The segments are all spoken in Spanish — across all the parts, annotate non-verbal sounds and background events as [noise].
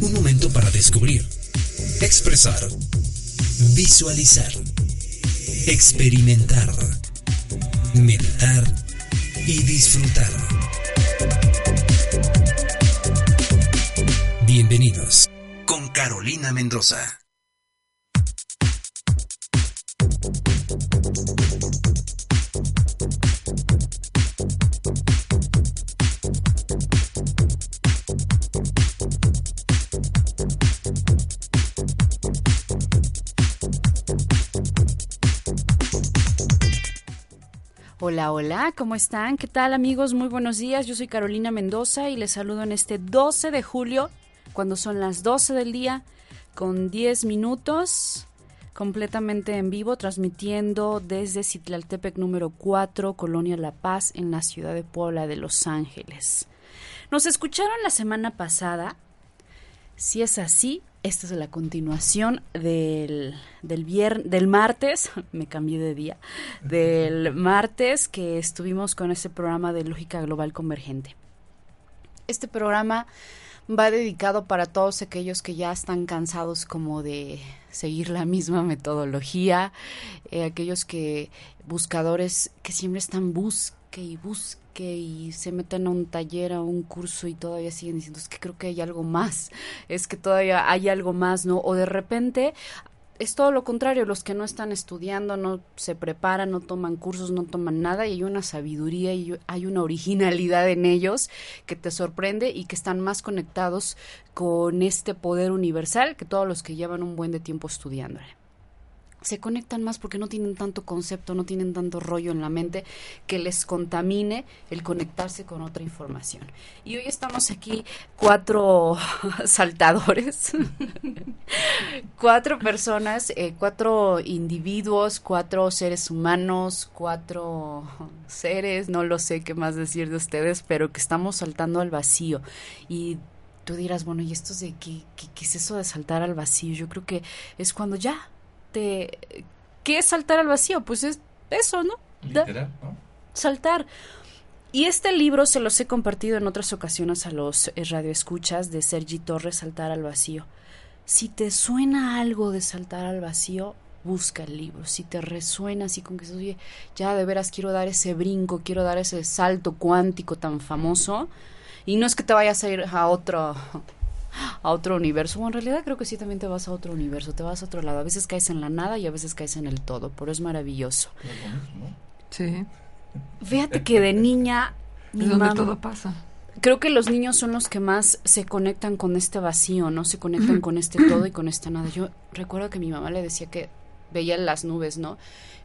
Un momento para descubrir, expresar, visualizar, experimentar, meditar y disfrutar. Bienvenidos con Carolina Mendoza. Hola, hola, ¿cómo están? ¿Qué tal amigos? Muy buenos días. Yo soy Carolina Mendoza y les saludo en este 12 de julio, cuando son las 12 del día, con 10 minutos, completamente en vivo, transmitiendo desde Citlaltepec número 4, Colonia La Paz, en la ciudad de Puebla de Los Ángeles. Nos escucharon la semana pasada. Si es así, esta es la continuación del, del, del martes, [laughs] me cambié de día, del martes que estuvimos con este programa de Lógica Global Convergente. Este programa va dedicado para todos aquellos que ya están cansados como de seguir la misma metodología, eh, aquellos que buscadores que siempre están y busque y se meten a un taller, a un curso y todavía siguen diciendo, es que creo que hay algo más, es que todavía hay algo más, ¿no? O de repente es todo lo contrario, los que no están estudiando, no se preparan, no toman cursos, no toman nada y hay una sabiduría y hay una originalidad en ellos que te sorprende y que están más conectados con este poder universal que todos los que llevan un buen de tiempo estudiándole se conectan más porque no tienen tanto concepto, no tienen tanto rollo en la mente que les contamine el conectarse con otra información. Y hoy estamos aquí cuatro [laughs] saltadores, [laughs] cuatro personas, eh, cuatro individuos, cuatro seres humanos, cuatro seres, no lo sé qué más decir de ustedes, pero que estamos saltando al vacío. Y tú dirás, bueno, ¿y esto es de qué, qué, qué es eso de saltar al vacío? Yo creo que es cuando ya ¿qué es saltar al vacío? Pues es eso, ¿no? Literal, ¿no? Saltar. Y este libro se los he compartido en otras ocasiones a los eh, radioescuchas de Sergi Torres, Saltar al Vacío. Si te suena algo de saltar al vacío, busca el libro. Si te resuena así con que, oye, ya de veras quiero dar ese brinco, quiero dar ese salto cuántico tan famoso, y no es que te vayas a ir a otro a otro universo. en realidad creo que sí también te vas a otro universo, te vas a otro lado. A veces caes en la nada y a veces caes en el todo, pero es maravilloso. Sí. Fíjate que de niña... [laughs] Mi donde todo pasa. Creo que los niños son los que más se conectan con este vacío, ¿no? Se conectan con este todo y con esta nada. Yo recuerdo que mi mamá le decía que veía las nubes, ¿no?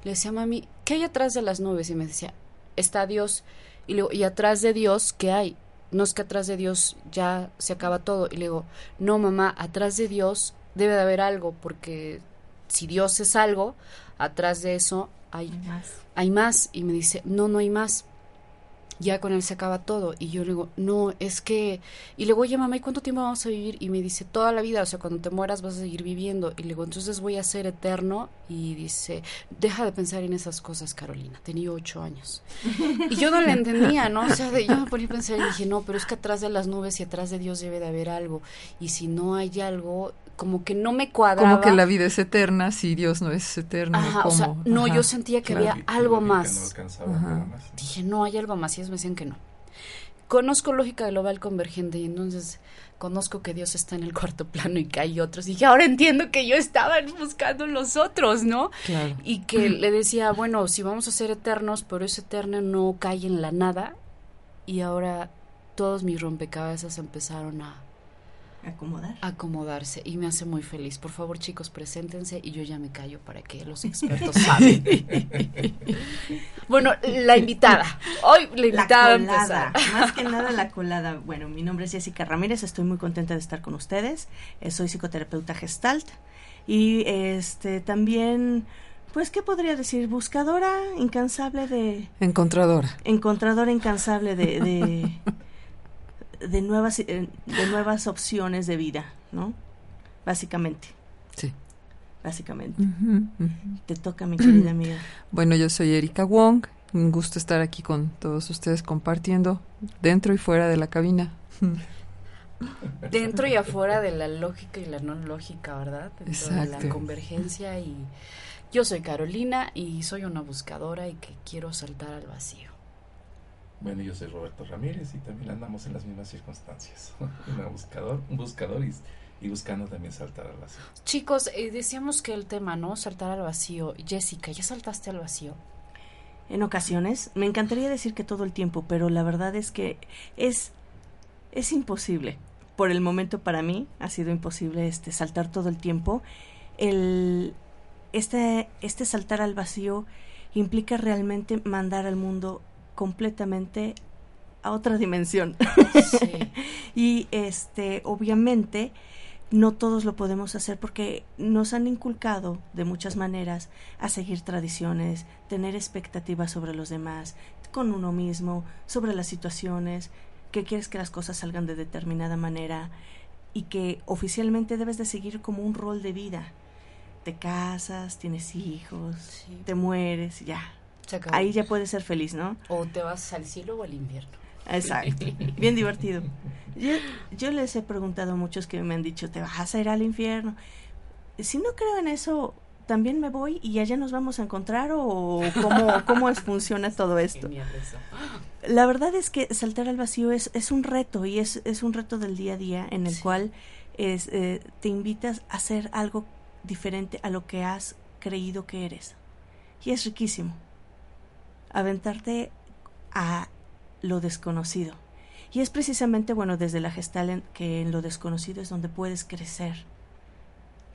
Le decía, mami, ¿qué hay atrás de las nubes? Y me decía, está Dios. Y, luego, ¿y atrás de Dios qué hay? No es que atrás de Dios ya se acaba todo. Y le digo, no mamá, atrás de Dios debe de haber algo, porque si Dios es algo, atrás de eso hay, más. Hay más. Y me dice, no, no hay más ya con él se acaba todo. Y yo le digo, no, es que... Y le digo, oye mamá, ¿y cuánto tiempo vamos a vivir? Y me dice, toda la vida, o sea, cuando te mueras vas a seguir viviendo. Y le digo, entonces voy a ser eterno. Y dice, deja de pensar en esas cosas, Carolina. Tenía ocho años. y yo no le entendía, ¿no? O sea, yo me ponía a pensar y dije, no, pero es que atrás de las nubes y atrás de Dios debe de haber algo. Y si no hay algo, como que no me cuadraba. Como que la vida es eterna si Dios no es eterno. Ajá, o sea, no, yo sentía que había algo más. Dije, no, hay algo más. Y ellos me decían que no. Conozco lógica global convergente y entonces conozco que Dios está en el cuarto plano y que hay otros. Y dije, ahora entiendo que yo estaba buscando los otros, ¿no? Claro. Y que le decía, bueno, si vamos a ser eternos, pero ese eterno no cae en la nada. Y ahora todos mis rompecabezas empezaron a acomodar. Acomodarse y me hace muy feliz. Por favor, chicos, preséntense y yo ya me callo para que los expertos saben. [laughs] bueno, la invitada. Hoy la invitada la colada, más que nada la colada. Bueno, mi nombre es Jessica Ramírez, estoy muy contenta de estar con ustedes. Eh, soy psicoterapeuta Gestalt y este también pues, ¿qué podría decir? Buscadora incansable de... Encontradora. Encontradora incansable de, de, [laughs] de nuevas, eh, de nuevas opciones de vida, ¿no? Básicamente. Sí. Básicamente. Te toca, mi querida [clears throat] amiga. Bueno, yo soy Erika Wong. Un gusto estar aquí con todos ustedes compartiendo dentro y fuera de la cabina. [laughs] Dentro y afuera de la lógica y la no lógica, ¿verdad? Dentro Exacto. de la convergencia y yo soy Carolina y soy una buscadora y que quiero saltar al vacío. Bueno, yo soy Roberto Ramírez y también andamos en las mismas circunstancias. [laughs] un buscador, un buscador y, y, buscando también saltar al vacío. Chicos, eh, decíamos que el tema, ¿no? Saltar al vacío. Jessica, ¿ya saltaste al vacío? En ocasiones, me encantaría decir que todo el tiempo, pero la verdad es que es es imposible. Por el momento para mí ha sido imposible este saltar todo el tiempo. El este este saltar al vacío implica realmente mandar al mundo completamente a otra dimensión. Sí. [laughs] y este obviamente no todos lo podemos hacer porque nos han inculcado de muchas maneras a seguir tradiciones, tener expectativas sobre los demás, con uno mismo, sobre las situaciones, que quieres que las cosas salgan de determinada manera y que oficialmente debes de seguir como un rol de vida. Te casas, tienes hijos, Sí. te mueres, ya. Ahí ya puedes ser feliz, ¿no? O te vas al cielo o al infierno. Exacto. [laughs] Bien divertido. Yo, yo les he preguntado a muchos que me han dicho, ¿te vas a ir al infierno? Si no creo en eso, también me voy y allá nos vamos a encontrar o cómo, cómo es, funciona [laughs] todo esto. La verdad es que saltar al vacío es, es un reto y es, es un reto del día a día en el Sí. cual es, eh, te invitas a hacer algo diferente a lo que has creído que eres. Y es riquísimo. Aventarte a lo desconocido. Y es precisamente, bueno, desde la gestal en- que en lo desconocido es donde puedes crecer.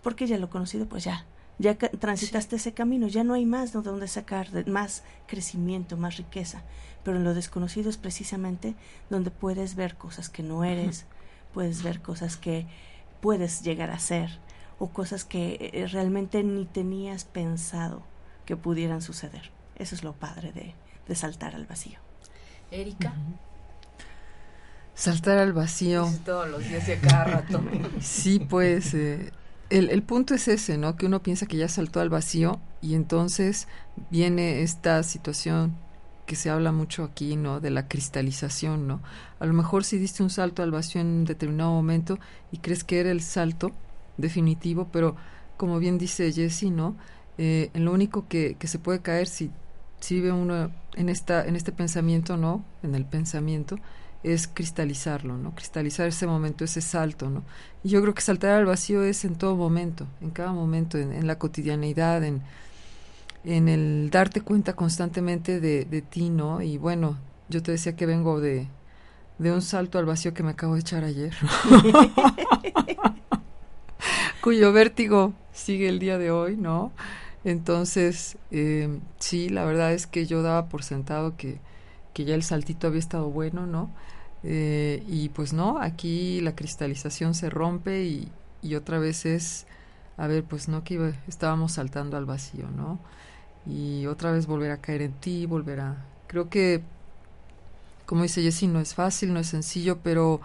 Porque ya lo conocido, pues ya, ya transitaste ese camino, ya no hay más de donde sacar de- más crecimiento, más riqueza. Pero en lo desconocido es precisamente donde puedes ver cosas que no eres, puedes ver cosas que puedes llegar a ser o cosas que eh, realmente ni tenías pensado que pudieran suceder. Eso es lo padre de, de saltar al vacío. Erika, Saltar al vacío. todos los días y a cada rato. [laughs] Sí, pues eh, el, el punto es ese, ¿no? Que uno piensa que ya saltó al vacío y entonces viene esta situación que se habla mucho aquí, ¿no? De la cristalización, ¿no? A lo mejor si diste un salto al vacío en un determinado momento y crees que era el salto definitivo, pero como bien dice Jessie, ¿no? Eh, en lo único que, que se puede caer si, si vive uno en, esta, en este pensamiento, ¿no? En el pensamiento, es cristalizarlo, ¿no? Cristalizar ese momento, ese salto, ¿no? Y yo creo que saltar al vacío es en todo momento, en cada momento, en, la cotidianeidad, en, en el darte cuenta constantemente de, de ti, ¿no? Y bueno, yo te decía que vengo de, de un salto al vacío que me acabo de echar ayer, [laughs] cuyo vértigo sigue el día de hoy, ¿no? Entonces, eh, sí, la verdad es que yo daba por sentado que, que ya el saltito había estado bueno, ¿no? Eh, y pues no, aquí la cristalización se rompe y, y otra vez es, a ver, pues no que iba- estábamos saltando al vacío, ¿no? Y otra vez volver a caer en ti, volver a... Creo que, como dice Jessie, no es fácil, no es sencillo, pero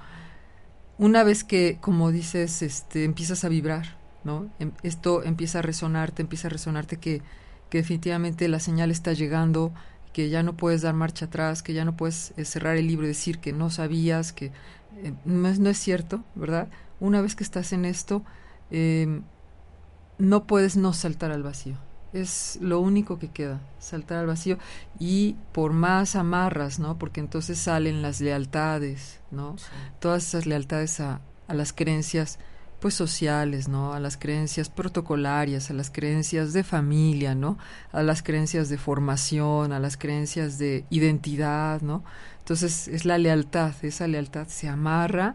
una vez que, como dices, este, empiezas a vibrar, ¿no? Em- esto empieza a resonarte, empieza a resonarte que, que definitivamente la señal está llegando, que ya no puedes dar marcha atrás, que ya no puedes eh, cerrar el libro y decir que no sabías, que eh, no, es, no es cierto, ¿verdad? Una vez que estás en esto, eh, no puedes no saltar al vacío. Es lo único que queda, saltar al vacío. Y por más amarras, ¿no? Porque entonces salen las lealtades, ¿no? Todas esas lealtades a, a las creencias pues sociales, ¿no? A las creencias protocolarias, a las creencias de familia, ¿no? A las creencias de formación, a las creencias de identidad, ¿no? Entonces es la lealtad, esa lealtad se amarra,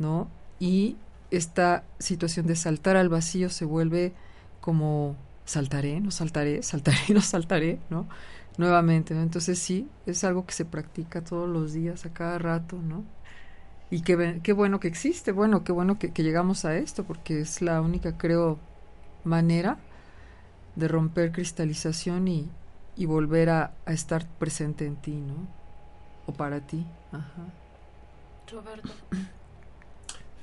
¿no? Y esta situación de saltar al vacío se vuelve como saltaré, no saltaré, [laughs] saltaré, no saltaré, ¿no? Nuevamente, ¿no? Entonces sí, es algo que se practica todos los días, a cada rato, ¿no? Y qué, qué bueno que existe, bueno, qué bueno que, que llegamos a esto, porque es la única, creo, manera de romper cristalización y, y volver a, a, estar presente en ti, ¿no? O para ti. Ajá. Roberto.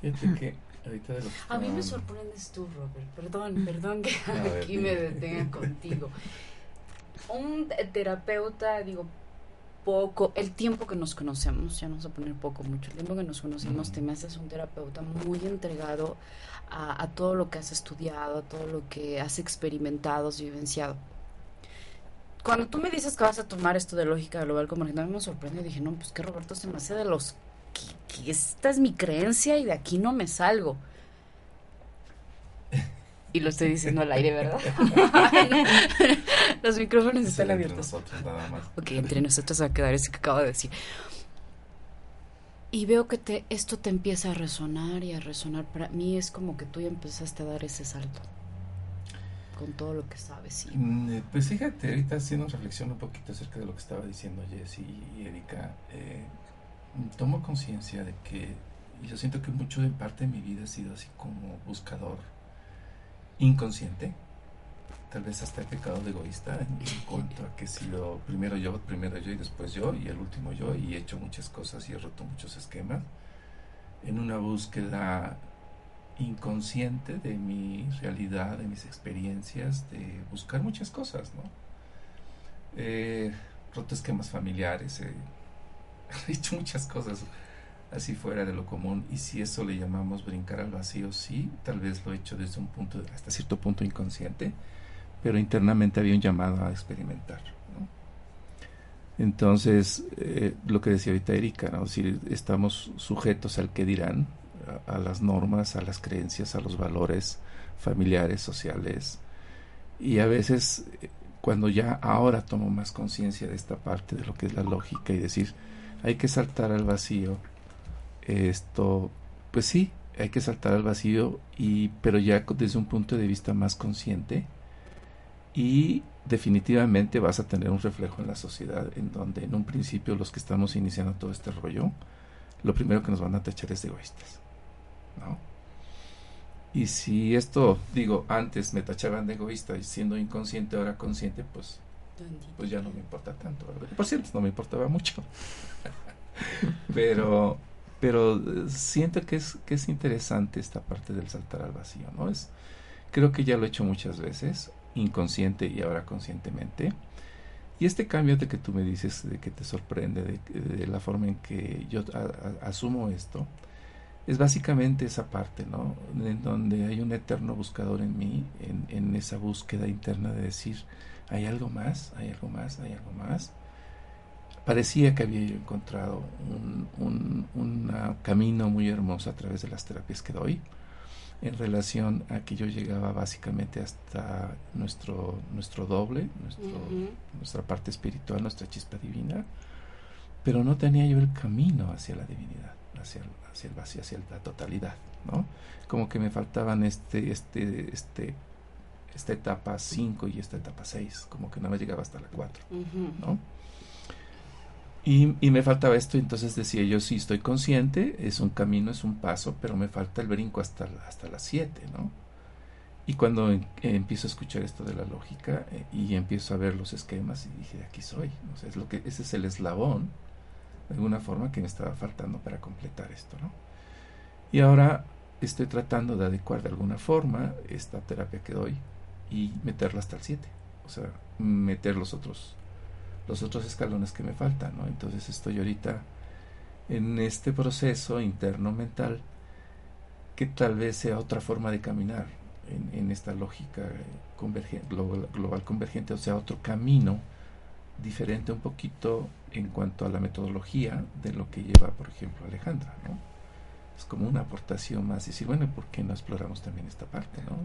Fíjate que ahorita de lo que A mí me sorprendes tú, Robert. Perdón, perdón que A aquí me detenga contigo. Un terapeuta, digo, poco, el tiempo que nos conocemos, ya no vamos a poner poco, mucho, el tiempo que nos conocemos, Ujú. te me haces un terapeuta muy entregado a, a todo lo que has estudiado, a todo lo que has experimentado, has vivenciado. Cuando tú me dices que vas a tomar esto de lógica global convergente, a mí me sorprende. Dije, no, pues que Roberto se me hace de los que, que esta es mi creencia y de aquí no me salgo. [laughs] Y lo estoy diciendo al aire, ¿verdad? [laughs] [laughs] [laughs] Los micrófonos Ese están era entre abiertos. nosotros nada más. Ok, entre nosotros va a quedar eso que acabo de decir. Y veo que te, esto te empieza a resonar y a resonar. Para mí es como que tú ya empezaste a dar ese salto. Con todo lo que sabes. Y... Mm, eh, Pues fíjate, ahorita haciendo reflexión un poquito acerca de lo que estaba diciendo Jessy y Erika, eh, tomo conciencia de que yo siento que mucho de parte de mi vida ha sido así como buscador inconsciente, tal vez hasta he pecado de egoísta en, en cuanto a que he sido primero yo, primero yo y después yo y el último yo y he hecho muchas cosas y he roto muchos esquemas en una búsqueda inconsciente de mi realidad, de mis experiencias, de buscar muchas cosas, ¿no? He roto esquemas familiares, he [laughs] hecho muchas cosas así fuera de lo común y si eso le llamamos brincar al vacío, sí, tal vez lo he hecho desde un punto, hasta cierto punto inconsciente, pero internamente había un llamado a experimentar. Entonces, eh, lo que decía ahorita Erika, estamos sujetos al que dirán, a, a las normas, a las creencias, a los valores familiares, sociales, y a veces eh, cuando ya ahora tomo más conciencia de esta parte de lo que es la lógica y decir, hay que saltar al vacío, esto, pues sí, hay que saltar al vacío, y, pero ya desde un punto de vista más consciente y definitivamente vas a tener un reflejo en la sociedad en donde en un principio los que estamos iniciando todo este rollo, lo primero que nos van a tachar es de egoístas, ¿no? Y si esto, digo, antes me tachaban de egoísta y siendo inconsciente, ahora consciente, pues, pues ya no me importa tanto. Por cierto, no me importaba mucho. [laughs] pero pero eh, siento que es, que es interesante esta parte del saltar al vacío, ¿no? Es, creo que ya lo he hecho muchas veces, inconsciente y ahora conscientemente. Y este cambio de que tú me dices, de que te sorprende, de, la forma en que yo asumo esto, es básicamente esa parte, ¿no? En donde hay un eterno buscador en mí, en, esa búsqueda interna de decir, hay algo más, hay algo más, hay algo más. Parecía que había yo encontrado un, un una camino muy hermoso a través de las terapias que doy en relación a que yo llegaba básicamente hasta nuestro, nuestro doble, nuestro, nuestra parte espiritual, nuestra chispa divina, pero no tenía yo el camino hacia la divinidad, hacia el, hacia el vacío, hacia la totalidad, ¿no? Como que me faltaban este, este, este, esta etapa 5 y esta etapa 6, como que no me llegaba hasta la 4, Ujú. ¿no? Y, y me faltaba esto, entonces decía yo, sí, estoy consciente, es un camino, es un paso, pero me falta el brinco hasta, hasta las 7, ¿no? Y cuando empiezo a escuchar esto de la lógica eh, y empiezo a ver los esquemas y dije, aquí soy, o sea, es lo que, ese es el eslabón, de alguna forma, que me estaba faltando para completar esto, ¿no? Y ahora estoy tratando de adecuar de alguna forma esta terapia que doy y meterla hasta el 7, o sea, meter los otros los otros escalones que me faltan, ¿no? Entonces estoy ahorita en este proceso interno mental que tal vez sea otra forma de caminar en, esta lógica convergen- global, convergente, o sea, otro camino diferente un poquito en cuanto a la metodología de lo que lleva, por ejemplo, Alejandra, ¿no? Es como una aportación más, y decir, bueno, ¿por qué no exploramos también esta parte, ¿no?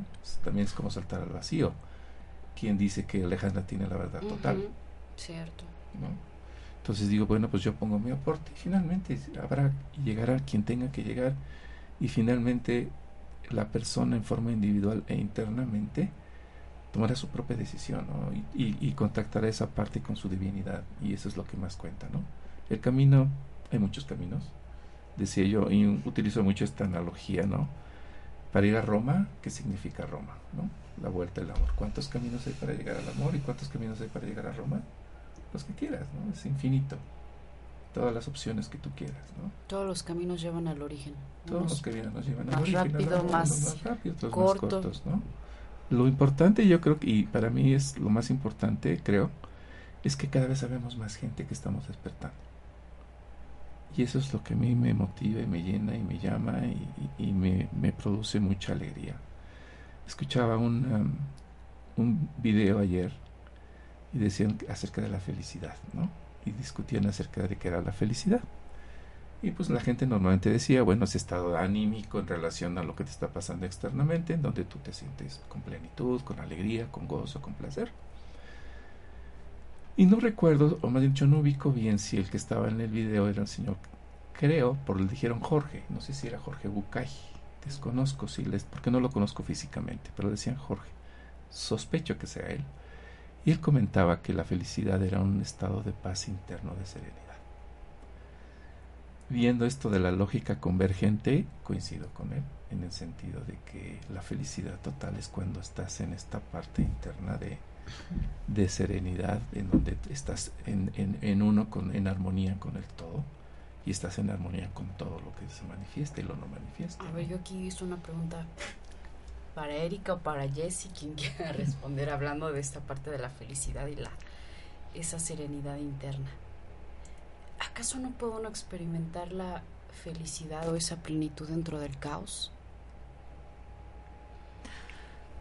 También es como saltar al vacío. ¿Quién dice que Alejandra tiene la verdad total? Cierto. ¿no? Entonces digo, bueno, pues yo pongo mi aporte y finalmente habrá llegará quien tenga que llegar y finalmente la persona en forma individual e internamente tomará su propia decisión y, y, contactará esa parte con su divinidad y eso es lo que más cuenta ¿no? el camino hay muchos caminos decía yo y utilizo mucho esta analogía no para ir a Roma qué significa Roma no la vuelta del amor cuántos caminos hay para llegar al amor y cuántos caminos hay para llegar a Roma los que quieras no es infinito todas las opciones que tú quieras, ¿no? Todos los caminos llevan al origen. Todos los caminos nos llevan al origen. Rápido, más, rápido, más cortos, ¿no? Lo importante, yo creo y para mí es lo más importante, creo, es que cada vez sabemos más gente que estamos despertando. Y eso es lo que a mí me motiva y me llena y me llama y, me, me, produce mucha alegría. Escuchaba un, um, un video ayer y decían acerca de la felicidad, ¿no? y discutían acerca de qué era la felicidad. Y pues la gente normalmente decía, bueno, ese estado anímico en relación a lo que te está pasando externamente, en donde tú te sientes con plenitud, con alegría, con gozo, con placer. Y no recuerdo, o más yo no ubico bien si el que estaba en el video era el señor, creo, por le dijeron Jorge, no sé si era Jorge Bucay, desconozco si les, porque no lo conozco físicamente, pero decían Jorge, sospecho que sea él y él comentaba que la felicidad era un estado de paz interno, de serenidad. Viendo esto de la lógica convergente, coincido con él en el sentido de que la felicidad total es cuando estás en esta parte interna de, de serenidad, en donde estás en, en, en uno, con, en armonía con el todo, y estás en armonía con todo lo que se manifiesta y lo no manifiesta. A ver, yo aquí hice una pregunta para Erika o para Jessie, quien [laughs] quiera responder hablando de esta parte de la felicidad y la esa serenidad interna. ¿Acaso no puedo uno experimentar la felicidad o esa plenitud dentro del caos?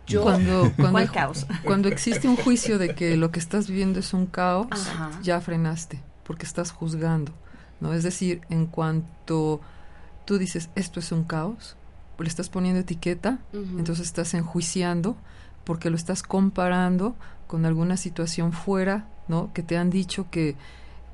Yo, cuando, [laughs] cuando, caos? cuando existe un juicio de que lo que estás viviendo es un caos, ya frenaste, porque estás juzgando, ¿no? Es decir, en cuanto tú dices esto es un caos, le estás poniendo etiqueta, entonces estás enjuiciando porque lo estás comparando con alguna situación fuera, ¿no? Que te han dicho que,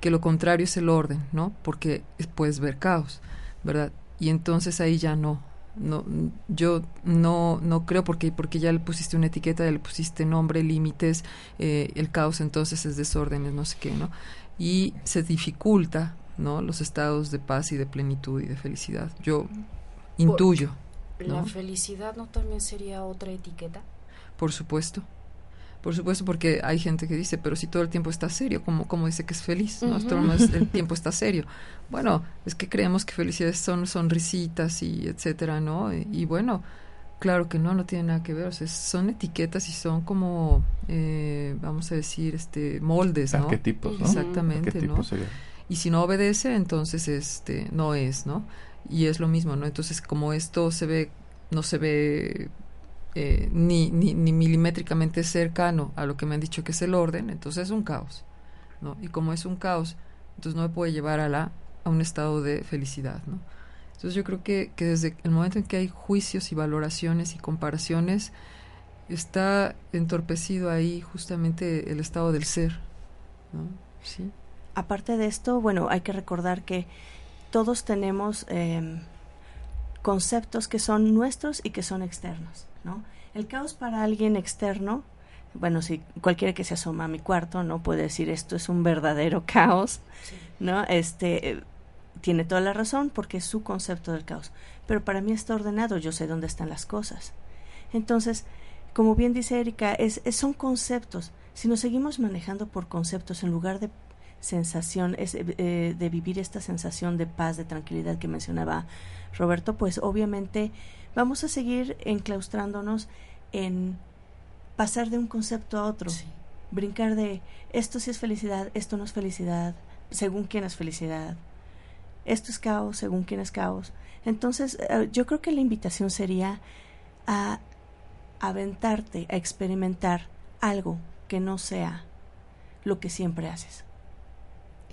que lo contrario es el orden, ¿no? Porque puedes ver caos, ¿verdad? Y entonces ahí ya no, no yo no no creo porque porque ya le pusiste una etiqueta ya le pusiste nombre límites eh, el caos entonces es desórdenes no sé qué no y se dificulta no los estados de paz y de plenitud y de felicidad yo intuyo ¿La felicidad no también sería otra etiqueta? Por supuesto. Por supuesto, porque hay gente que dice, pero si todo el tiempo está serio, ¿cómo, cómo dice que es feliz? ¿no? Todo el [laughs] tiempo está serio. Bueno, es que creemos que felicidades son sonrisitas y etcétera, ¿no? Y, bueno, claro que no, no tiene nada que ver. O sea, son etiquetas y son como, eh, vamos a decir, este moldes, ¿no? Arquetipos, ¿no? Exactamente, ¿no? Y si no obedece, entonces este no es, ¿no? Y es lo mismo, ¿no? Entonces, como esto se ve, no se ve eh, ni, ni, milimétricamente cercano a lo que me han dicho que es el orden, entonces es un caos, ¿no? Y como es un caos, entonces no me puede llevar a, la, a un estado de felicidad, ¿no? Entonces yo creo que, que desde el momento en que hay juicios y valoraciones y comparaciones, está entorpecido ahí justamente el estado del ser, ¿no? Sí. Aparte de esto, bueno, hay que recordar que todos tenemos em, conceptos que son nuestros y que son externos, ¿no? El caos para alguien externo, bueno, si cualquiera que se asoma a mi cuarto, ¿no? Puede decir esto es un verdadero caos, ¿no? Este, tiene toda la razón porque es su concepto del caos. Pero para mí está ordenado, yo sé dónde están las cosas. Entonces, como bien dice Erika, es, son conceptos. Si nos seguimos manejando por conceptos en lugar de sensación, es, eh, de vivir esta sensación de paz, de tranquilidad que mencionaba Roberto, pues obviamente vamos a seguir enclaustrándonos en pasar de un concepto a otro, brincar de esto sí es felicidad, esto no es felicidad, según quién es felicidad, esto es caos, según quién es caos. Entonces, eh, yo creo que la invitación sería a aventarte, a experimentar algo que no sea lo que siempre haces.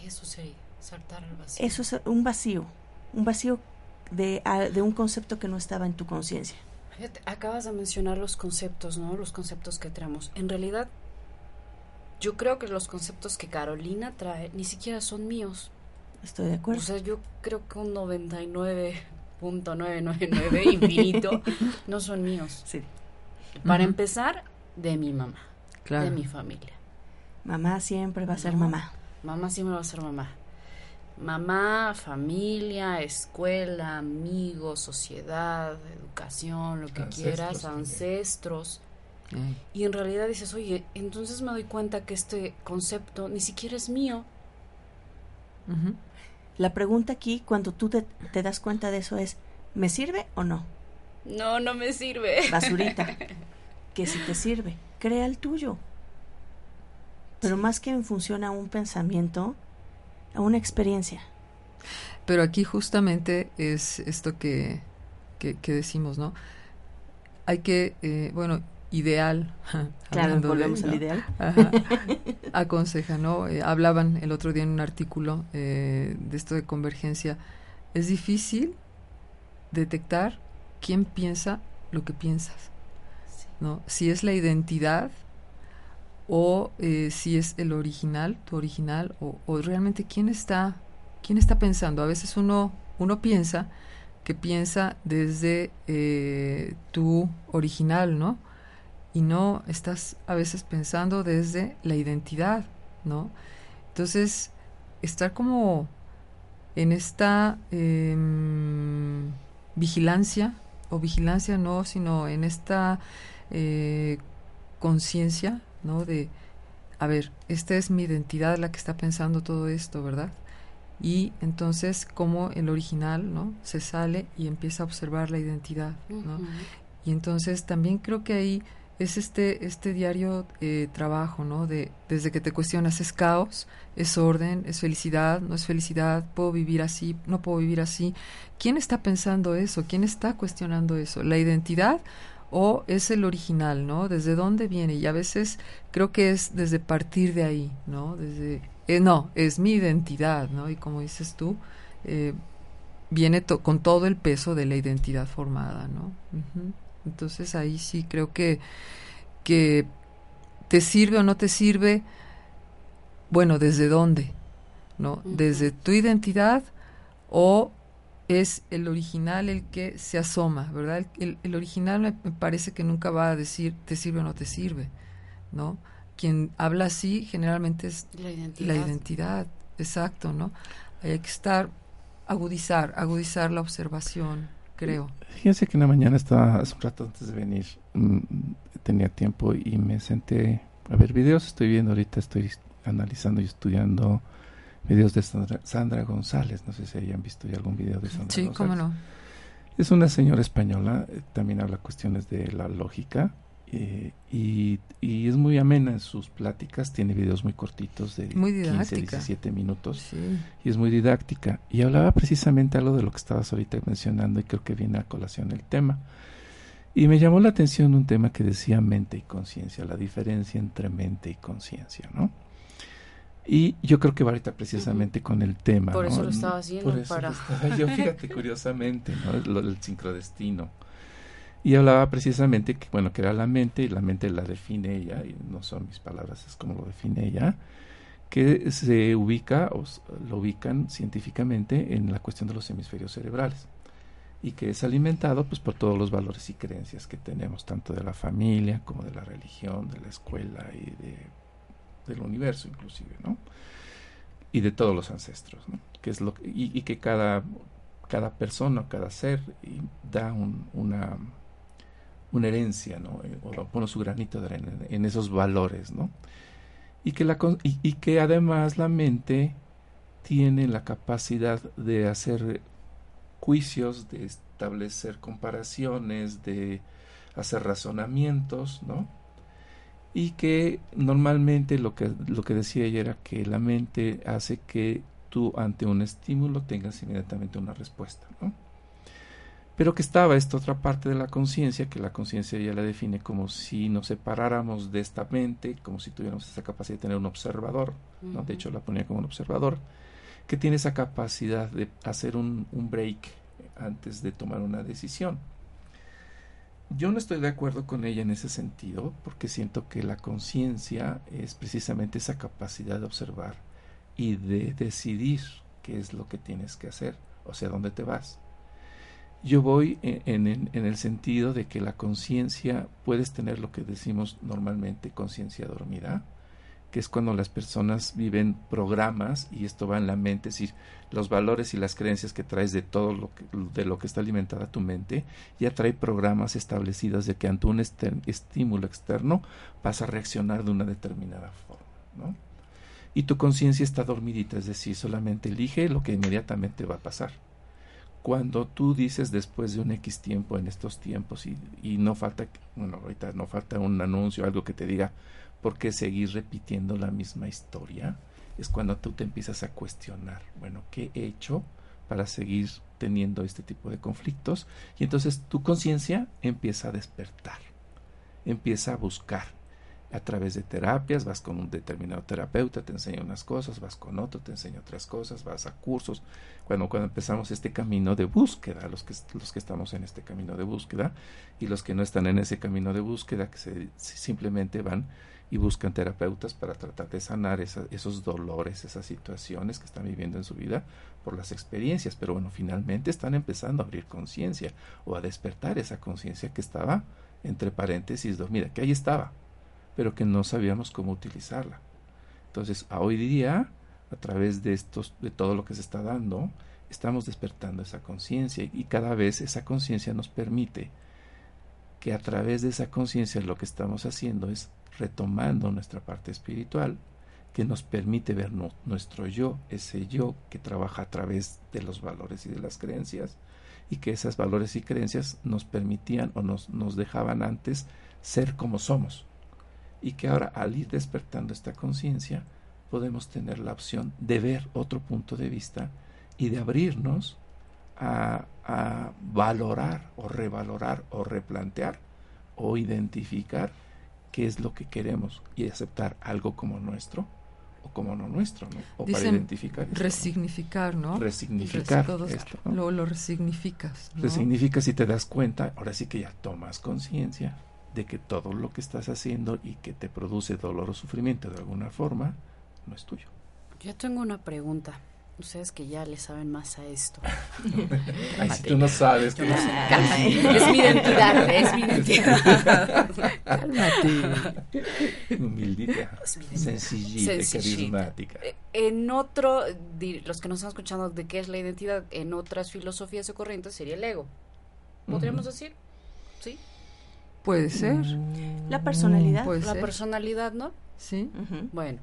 Eso sería, saltar al vacío. Eso es un vacío, un vacío de, de un concepto que no estaba en tu conciencia. Acabas de mencionar los conceptos, ¿no? Los conceptos que traemos. En realidad, yo creo que los conceptos que Carolina trae ni siquiera son míos. Estoy de acuerdo. O sea, yo creo que un 99 punto 999 [laughs] infinito no son míos. Sí. Para empezar, de mi mamá, Claro. de mi familia. Mamá siempre va a ser mamá. Mamá siempre va a ser mamá. Mamá, familia, escuela, amigos, sociedad, educación, lo que Ancestros quieras, ancestros. Y en realidad dices, oye, entonces me doy cuenta que este concepto ni siquiera es mío. La pregunta aquí, cuando tú te, te das cuenta de eso, es, ¿me sirve o no? No, no me sirve. Basurita. [laughs] que si te sirve, crea el tuyo. Pero más que en función a un pensamiento, a una experiencia. Pero aquí justamente es esto que, que, que decimos, ¿no? Hay que, eh, bueno, ideal. [laughs] Claro, de, volvemos al ideal. Ajá. [laughs] aconseja, ¿no? Eh, hablaban el otro día en un artículo eh, de esto de convergencia. Es difícil detectar quién piensa lo que piensas, ¿no? Si es la identidad o eh, si es el original, tu original, o, o realmente quién está, quién está pensando. A veces uno, uno piensa que piensa desde eh, tu original, ¿no? y no estás a veces pensando desde la identidad, ¿no? Entonces, estar como en esta em, vigilancia, o vigilancia no, sino en esta eh, conciencia, ¿no? De, a ver, esta es mi identidad la que está pensando todo esto, ¿verdad? Y entonces, como el original, ¿no? Se sale y empieza a observar la identidad, ¿no? Y entonces también creo que ahí es este, este diario eh, trabajo, ¿no? De, desde que te cuestionas, ¿es caos? ¿Es orden? ¿Es felicidad? ¿No es felicidad? ¿Puedo vivir así? ¿No puedo vivir así? ¿Quién está pensando eso? ¿Quién está cuestionando eso? ¿La identidad o es el original, ¿no? ¿Desde dónde viene? Y a veces creo que es desde partir de ahí, ¿no? Desde, eh, no, es mi identidad, ¿no? Y como dices tú, eh, viene to- con todo el peso de la identidad formada, ¿no? Entonces ahí sí creo que, que te sirve o no te sirve, bueno, ¿desde dónde? ¿No? ¿Desde tu identidad o es el original el que se asoma, ¿verdad? El, el- el original me, me parece que nunca va a decir te sirve o no te sirve, ¿no? Quien habla así generalmente es La identidad. la identidad, exacto, ¿no? Hay que estar, agudizar, agudizar la observación, creo. Fíjense que en la mañana estaba, hace un rato antes de venir, mm, tenía tiempo y me senté a ver videos. Estoy viendo ahorita, estoy analizando y estudiando videos de Sandra, Sandra González. No sé si hayan visto ya algún video de Sandra Sí, González. cómo no. Es una señora española, eh, también habla cuestiones de la lógica eh, y, y es muy amena en sus pláticas. Tiene videos muy cortitos de Muy 15, didáctica. 17 minutos Sí, y es muy didáctica. Y hablaba precisamente algo de lo que estabas ahorita mencionando y creo que viene a colación el tema. Y me llamó la atención un tema que decía mente y conciencia, la diferencia entre mente y conciencia, ¿no? Y yo creo que va ahorita precisamente con el tema. Por ¿no? eso lo estaba haciendo, Por eso para- estaba yo, [laughs] fíjate, curiosamente, ¿no? Lo del sincrodestino. Y hablaba precisamente que, bueno, que era la mente, y la mente la define ella, y no son mis palabras, es como lo define ella, que se ubica, o lo ubican científicamente en la cuestión de los hemisferios cerebrales y que es alimentado pues por todos los valores y creencias que tenemos tanto de la familia como de la religión, de la escuela y de, del universo inclusive, ¿no? Y de todos los ancestros, ¿no? Que es lo que- y, que cada cada persona, cada ser y da un- una una herencia, ¿no? Eh, O pone su granito de arena en, esos valores, ¿no? Y que la y que además la mente tiene la capacidad de hacer juicios, de establecer comparaciones, de hacer razonamientos, ¿no? Y que normalmente lo que, lo que decía ella era que la mente hace que tú ante un estímulo tengas inmediatamente una respuesta, ¿no? Pero que estaba esta otra parte de la conciencia, que la conciencia ella la define como si nos separáramos de esta mente, como si tuviéramos esa capacidad de tener un observador, ¿no? De hecho la ponía como un observador, que tiene esa capacidad de hacer un, un break antes de tomar una decisión. Yo no estoy de acuerdo con ella en ese sentido, porque siento que la conciencia es precisamente esa capacidad de observar y de decidir qué es lo que tienes que hacer, o sea, dónde te vas. Yo voy en, en, en el sentido de que la conciencia, puedes tener lo que decimos normalmente conciencia dormida, que es cuando las personas viven programas y esto va en la mente, es decir, los valores y las creencias que traes de todo lo que, de lo que está alimentada tu mente, ya trae programas establecidos de que ante un estímulo externo vas a reaccionar de una determinada forma, ¿no? Y tu conciencia está dormidita, es decir, solamente elige lo que inmediatamente va a pasar. Cuando tú dices después de un X tiempo en estos tiempos y, y no falta, bueno, ahorita no falta un anuncio, algo que te diga, ¿por qué seguir repitiendo la misma historia? Es cuando tú te empiezas a cuestionar, bueno, ¿qué he hecho para seguir teniendo este tipo de conflictos? Y entonces tu conciencia empieza a despertar, empieza a buscar a través de terapias, vas con un determinado terapeuta, te enseña unas cosas, vas con otro, te enseña otras cosas, vas a cursos. Cuando, cuando empezamos este camino de búsqueda, los que, los que estamos en este camino de búsqueda y los que no están en ese camino de búsqueda, que se, simplemente van y buscan terapeutas para tratar de sanar esos dolores, esas situaciones que están viviendo en su vida por las experiencias, pero bueno, finalmente están empezando a abrir conciencia o a despertar esa conciencia que estaba entre paréntesis dormida, que ahí estaba, pero que no sabíamos cómo utilizarla. Entonces, a hoy día, a través de estos, de todo lo que se está dando, estamos despertando esa conciencia y cada vez esa conciencia nos permite que a través de esa conciencia lo que estamos haciendo es retomando nuestra parte espiritual que nos permite ver nuestro yo, ese yo que trabaja a través de los valores y de las creencias, y que esas valores y creencias nos permitían o nos, nos dejaban antes ser como somos, y que ahora al ir despertando esta conciencia podemos tener la opción de ver otro punto de vista y de abrirnos a, a valorar o revalorar o replantear o identificar qué es lo que queremos y aceptar algo como nuestro o como no nuestro, ¿no? O para identificar. resignificar, ¿no? Resignificar esto, Lo, lo resignificas. ¿no? Resignificas y te das cuenta, ahora sí que ya tomas conciencia de que todo lo que estás haciendo y que te produce dolor o sufrimiento de alguna forma no es tuyo. Yo tengo una pregunta. Ustedes que ya le saben más a esto. [laughs] Ay, si tú no sabes. Que no es mi identidad, es mi identidad. Cálmate. [laughs] Humildita, sencillita, carismática. Eh, en otro, los que nos están escuchando de qué es la identidad, en otras filosofías o corrientes sería el ego. ¿Podríamos decir? ¿Sí? Puede ser. La personalidad. Puede la personalidad, ¿no? Sí. Bueno.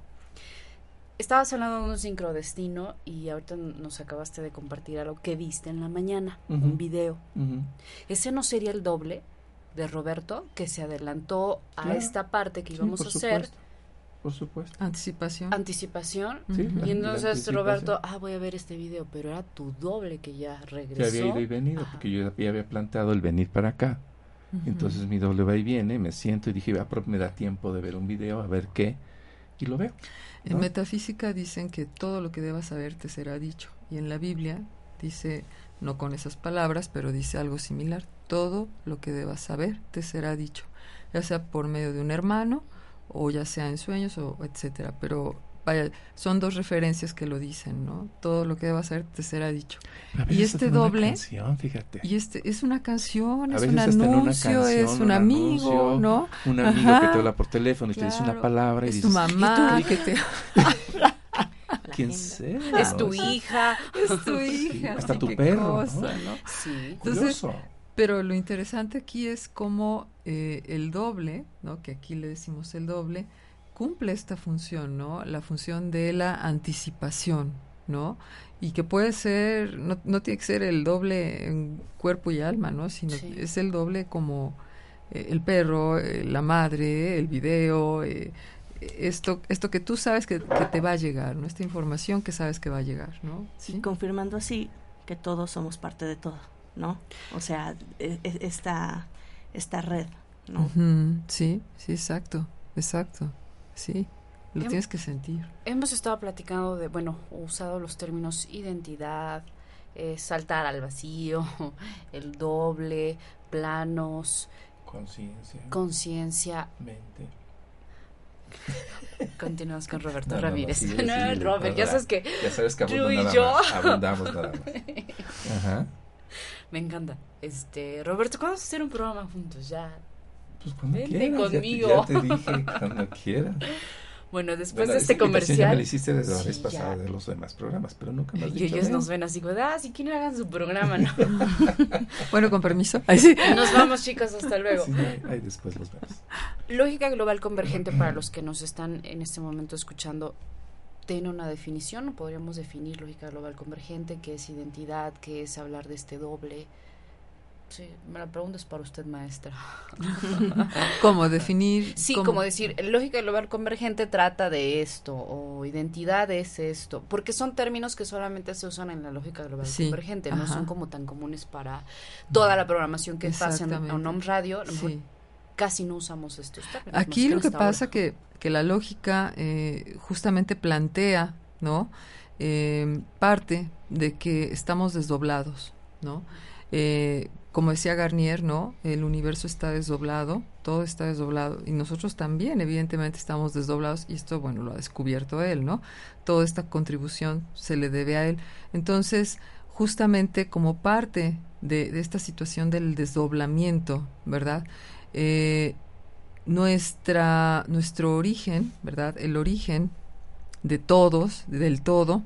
Estabas hablando de un sincrodestino y ahorita nos acabaste de compartir algo que viste en la mañana, un video. ¿Ese no sería el doble de Roberto que se adelantó a esta parte que íbamos a hacer? Por supuesto. Anticipación. Anticipación. y entonces Roberto, ah, voy a ver este video, pero era tu doble que ya regresó. Que había ido y venido, porque yo ya había planteado el venir para acá. Entonces mi doble va y viene, me siento y dije, ah, me da tiempo de ver un video, a ver qué, lo veo. En metafísica dicen que todo lo que debas saber te será dicho. Y en la Biblia dice, no con esas palabras, pero dice algo similar. Todo lo que debas saber te será dicho. Ya sea por medio de un hermano o ya sea en sueños o etcétera. Pero vaya, son dos referencias que lo dicen, ¿no? Todo lo que debas saber te será dicho. Y este doble, fíjate. y este es una canción, es un anuncio, es un, amigo, ¿no? Un amigo que te habla por teléfono y te dice una palabra y es dices, tu mamá que te [laughs] ¿Quién sé? Es tu hija. Es tu hija. Hasta tu perro. ¿no? Sí. Entonces, pero lo interesante aquí es cómo eh, el doble, ¿no? Que aquí le decimos el doble, cumple esta función, ¿no? La función de la anticipación, ¿no? Y que puede ser, no, no tiene que ser el doble en cuerpo y alma, ¿no? Sino es el doble como eh, el perro, eh, la madre, el video, eh, esto, esto que tú sabes que, que, te va a llegar, ¿no? Esta información que sabes que va a llegar, ¿no? ¿Sí? confirmando así que todos somos parte de todo, ¿no? O sea, e, e, esta, esta red, ¿no? Sí, sí, exacto, exacto. Sí, lo tienes que sentir. Hemos estado platicando de, bueno, usado los términos identidad, eh, saltar al vacío, [laughs] el doble, planos, conciencia, conciencia, mente. [laughs] Continuamos con Roberto no, Ramírez. [laughs] No, no, Robert, ya sabes que ya sabes que tú y nada yo más, abundamos nada más. Ajá. Me encanta. Este, Roberto, ¿cuándo vamos a hacer un programa juntos? Ya. Pues cuando Vente quieras, ya te- conmigo. Ya te, dije, cuando quieras. Bueno, después Bueno, de este invitación Ya me comercial. la hiciste desde la Sí, vez ya. pasada de los demás programas, pero nunca me has Y dicho ellos nos ven así ah, si quieren hagan su programa, ¿no? [laughs] Bueno, con permiso. Ahí sí. Nos vamos, chicos, hasta luego. Sí, ahí, después los vemos. Lógica global convergente, para los que nos están en este momento escuchando, ¿tiene una definición? ¿Podríamos definir lógica global convergente? ¿Qué es identidad? ¿Qué es hablar de este doble? Sí, me la pregunta es para usted, maestra. [laughs] ¿Cómo definir? Sí, cómo? como decir, lógica global convergente trata de esto, o identidad es esto, porque son términos que solamente se usan en la lógica global Sí, convergente, no son como tan comunes para toda la programación que pasa en, en OM Radio, a lo mejor Sí. casi no usamos estos términos. Aquí lo que pasa que, que la lógica eh, justamente plantea, ¿no? Eh, parte de que estamos desdoblados, ¿no? Eh, como decía Garnier, ¿no? El universo está desdoblado, todo está desdoblado y nosotros también, evidentemente, estamos desdoblados y esto, bueno, lo ha descubierto él, ¿no? Toda esta contribución se le debe a él. Entonces, justamente como parte de, esta situación del desdoblamiento, ¿verdad? Eh, nuestra, nuestro origen, ¿verdad? El origen de todos, del todo,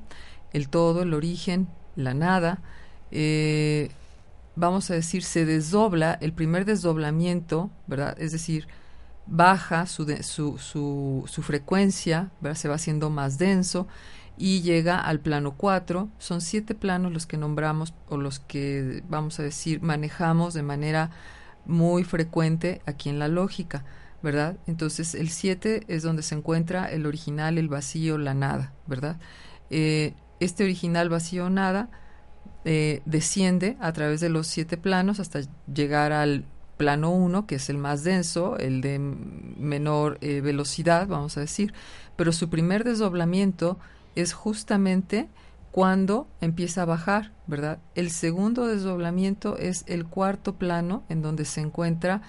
el todo, el origen, la nada, eh, vamos a decir, se desdobla, el primer desdoblamiento, ¿verdad? Es decir, baja su, su, su frecuencia, ¿verdad? Se va haciendo más denso y llega al plano 4. Son siete planos los que nombramos o los que, vamos a decir, manejamos de manera muy frecuente aquí en la lógica, ¿verdad? Entonces el 7 es donde se encuentra el original, el vacío, la nada, ¿verdad? Eh, este original vacío nada eh, desciende a través de los siete planos hasta llegar al plano 1, que es el más denso, el de menor eh, velocidad, vamos a decir, pero su primer desdoblamiento es justamente cuando empieza a bajar, ¿verdad? El segundo desdoblamiento es el cuarto plano en donde se encuentra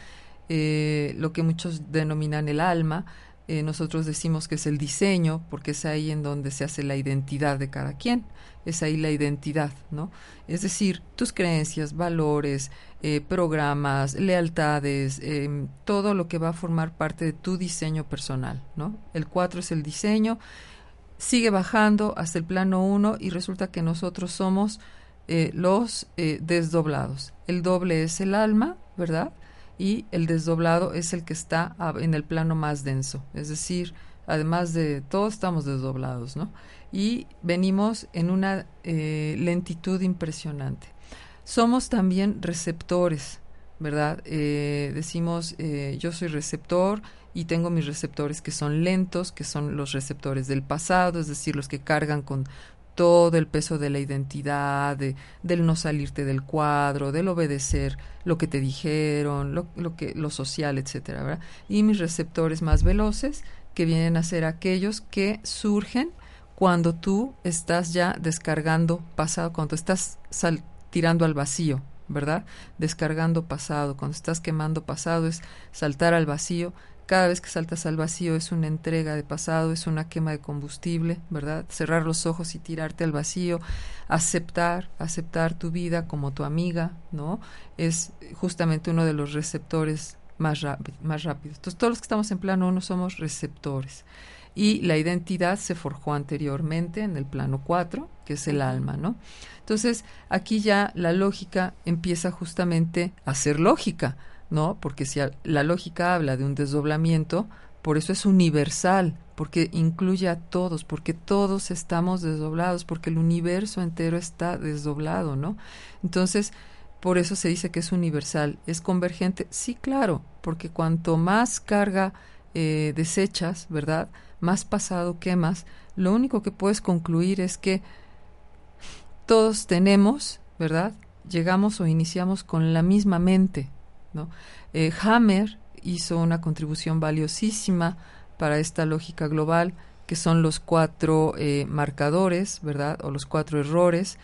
eh, lo que muchos denominan el alma, eh, nosotros decimos que es el diseño, porque es ahí en donde se hace la identidad de cada quien, es ahí la identidad, ¿no? Es decir, tus creencias, valores, eh, programas, lealtades, eh, todo lo que va a formar parte de tu diseño personal, ¿no? El 4 es el diseño, sigue bajando hasta el plano 1 y resulta que nosotros somos eh, los desdoblados. El doble es el alma, ¿verdad? Y el desdoblado es el que está en el plano más denso. Es decir, además de todos estamos desdoblados, ¿no? Y venimos en una eh, lentitud impresionante. Somos también receptores, ¿verdad? Eh, decimos, eh, yo soy receptor y tengo mis receptores que son lentos, que son los receptores del pasado, es decir, los que cargan con todo el peso de la identidad, de, del no salirte del cuadro, del obedecer lo que te dijeron, lo, lo que, lo social, etcétera, ¿verdad? Y mis receptores más veloces, que vienen a ser aquellos que surgen cuando tú estás ya descargando pasado, cuando estás sal- tirando al vacío, ¿verdad? Descargando pasado, cuando estás quemando pasado es saltar al vacío. Cada vez que saltas al vacío es una entrega de pasado, es una quema de combustible, ¿verdad? Cerrar los ojos y tirarte al vacío, aceptar, aceptar tu vida como tu amiga, ¿no? Es justamente uno de los receptores más, más rápidos. Entonces, todos los que estamos en plano uno somos receptores. Y la identidad se forjó anteriormente en el plano 4, que es el alma, ¿no? Entonces, aquí ya la lógica empieza justamente a ser lógica, ¿no? Porque si la lógica habla de un desdoblamiento, por eso es universal, porque incluye a todos, porque todos estamos desdoblados, porque el universo entero está desdoblado, ¿no? Entonces, por eso se dice que es universal. ¿Es convergente? Sí, claro, porque cuanto más carga eh, desechas, ¿verdad? Más pasado quemas, lo único que puedes concluir es que todos tenemos, ¿verdad? Llegamos o iniciamos con la misma mente, ¿no? Eh, Hammer hizo una contribución valiosísima para esta lógica global, que son los cuatro eh, marcadores, ¿verdad? O los cuatro errores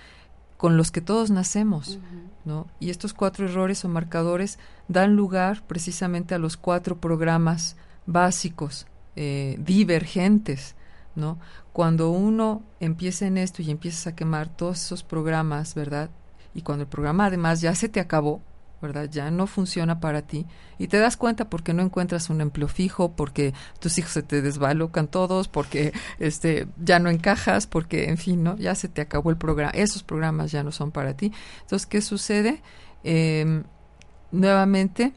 con los que todos nacemos, ¿no? Y estos cuatro errores o marcadores dan lugar precisamente a los cuatro programas básicos, eh, divergentes, ¿no? Cuando uno empieza en esto y empiezas a quemar todos esos programas, ¿verdad? Y cuando el programa además ya se te acabó, ¿verdad? Ya no funciona para ti y te das cuenta porque no encuentras un empleo fijo, porque tus hijos se te desvalocan todos, porque este ya no encajas, porque en fin, ¿no? Ya se te acabó el programa, esos programas ya no son para ti. Entonces, ¿qué sucede? Em, nuevamente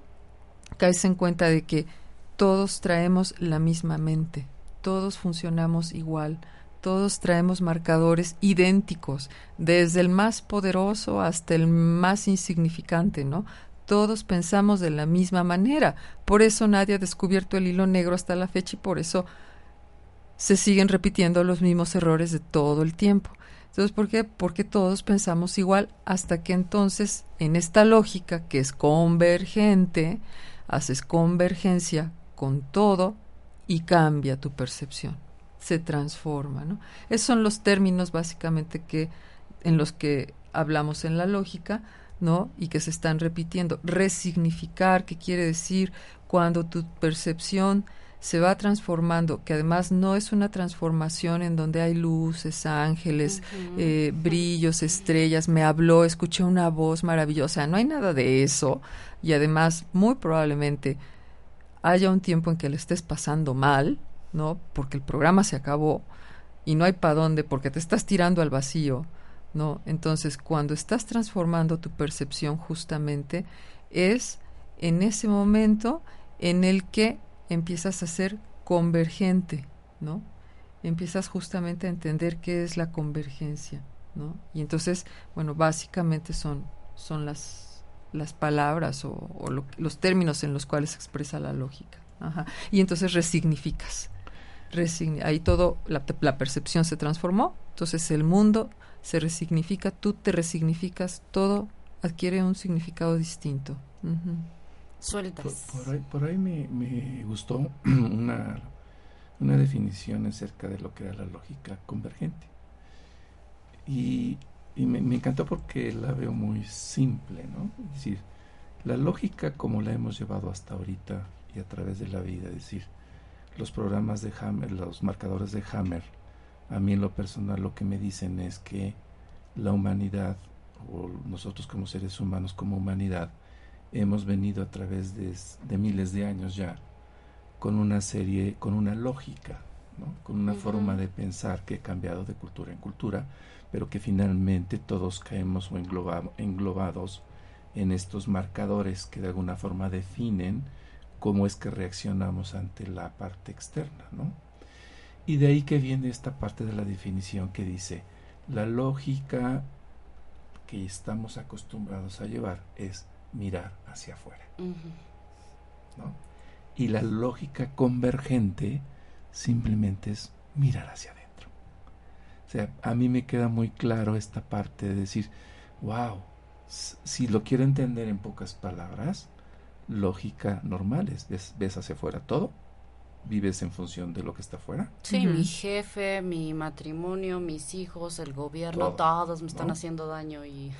caes en cuenta de que todos traemos la misma mente, todos funcionamos igual, todos traemos marcadores idénticos, desde el más poderoso hasta el más insignificante, ¿no? Todos pensamos de la misma manera. Por eso nadie ha descubierto el hilo negro hasta la fecha y por eso se siguen repitiendo los mismos errores de todo el tiempo. Entonces, ¿por qué? Porque todos pensamos igual hasta que entonces, en esta lógica que es convergente, haces convergencia con todo y cambia tu percepción se transforma. ¿no? Esos son los términos básicamente que en los que hablamos en la lógica, ¿no? Y que se están repitiendo. Resignificar, que quiere decir cuando tu percepción se va transformando, que además no es una transformación en donde hay luces, ángeles, eh, brillos, estrellas, me habló, escuché una voz maravillosa, no hay nada de eso y además muy probablemente haya un tiempo en que le estés pasando mal, ¿no? Porque el programa se acabó y no hay para dónde porque te estás tirando al vacío, ¿no? Entonces, cuando estás transformando tu percepción justamente es en ese momento en el que empiezas a ser convergente, ¿no? Empiezas justamente a entender qué es la convergencia, ¿no? Y entonces, bueno, básicamente son, son las, las palabras o, los términos en los cuales se expresa la lógica. Y entonces resignificas ahí todo, la, percepción se transformó, entonces el mundo se resignifica, tú te resignificas, todo adquiere un significado distinto. Sueltas. Por, ahí, me, gustó [clears throat] una, una definición acerca de lo que era la lógica convergente. Y, me, me, encantó porque la veo muy simple, ¿no? Es decir, la lógica como la hemos llevado hasta ahorita y a través de la vida, es decir, los programas de Hammer, los marcadores de Hammer, a mí en lo personal lo que me dicen es que la humanidad, o nosotros como seres humanos, como humanidad, hemos venido a través de, miles de años ya con una serie, con una lógica, ¿no? con una forma de pensar que ha cambiado de cultura en cultura, pero que finalmente todos caemos o englobados en estos marcadores que de alguna forma definen cómo es que reaccionamos ante la parte externa, ¿no? Y de ahí que viene esta parte de la definición que dice, la lógica que estamos acostumbrados a llevar es mirar hacia afuera. ¿no? Y la lógica convergente simplemente es mirar hacia adentro. O sea, a mí me queda muy claro esta parte de decir, wow, si lo quiero entender en pocas palabras, lógica normales. Ves, ves hacia afuera todo, vives en función de lo que está afuera. Sí, mi jefe, mi matrimonio, mis hijos, el gobierno, todos me están haciendo daño y...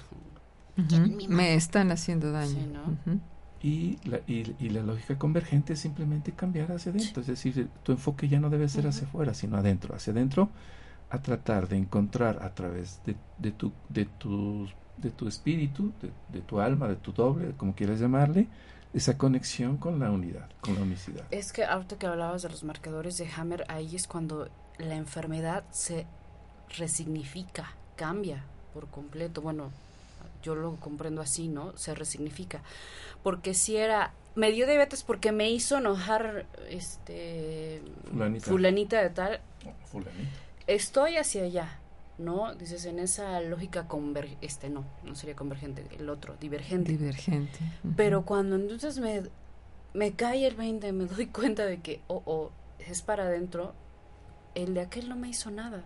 Me están haciendo daño. y, la, y, la lógica convergente es simplemente cambiar hacia adentro. Es decir, tu enfoque ya no debe ser hacia afuera, sino adentro. Hacia adentro a tratar de encontrar a través de, de, tu, de, tu, de tu espíritu, de, de tu alma, de tu doble, como quieras llamarle, esa conexión con la unidad, con la unicidad. Es que ahorita que hablabas de los marcadores de Hammer, ahí es cuando la enfermedad se resignifica, cambia por completo. Bueno, yo lo comprendo así, ¿no? Se resignifica. Porque si era me dio diabetes porque me hizo enojar este fulanita, de tal. fulanita. Estoy hacia allá. ¿No? Dices, en esa lógica convergente, este no, no sería convergente, el otro, divergente. Divergente. Pero cuando entonces me, me cae el 20, me doy cuenta de que, oh, oh, es para adentro, el de aquel no me hizo nada.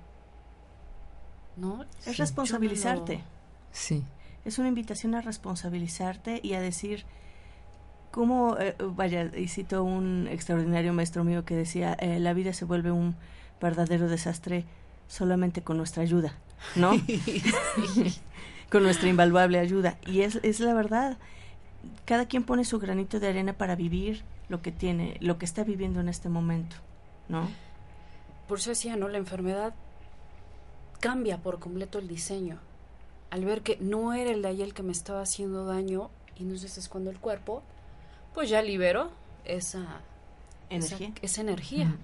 ¿No? Es responsabilizarte. Sí. Es una invitación a responsabilizarte y a decir, ¿cómo, eh, vaya, y cito un extraordinario maestro mío que decía, eh, la vida se vuelve un verdadero desastre solamente con nuestra ayuda, ¿no? [laughs] [laughs] con nuestra invaluable ayuda. Y es, es la verdad. Cada quien pone su granito de arena para vivir lo que tiene, lo que está viviendo en este momento, ¿no? Por eso decía, ¿no? La enfermedad cambia por completo el diseño. al ver que no era el de ahí el que me estaba haciendo daño, y entonces es cuando el cuerpo, pues ya liberó esa Energía. Esa, esa energía.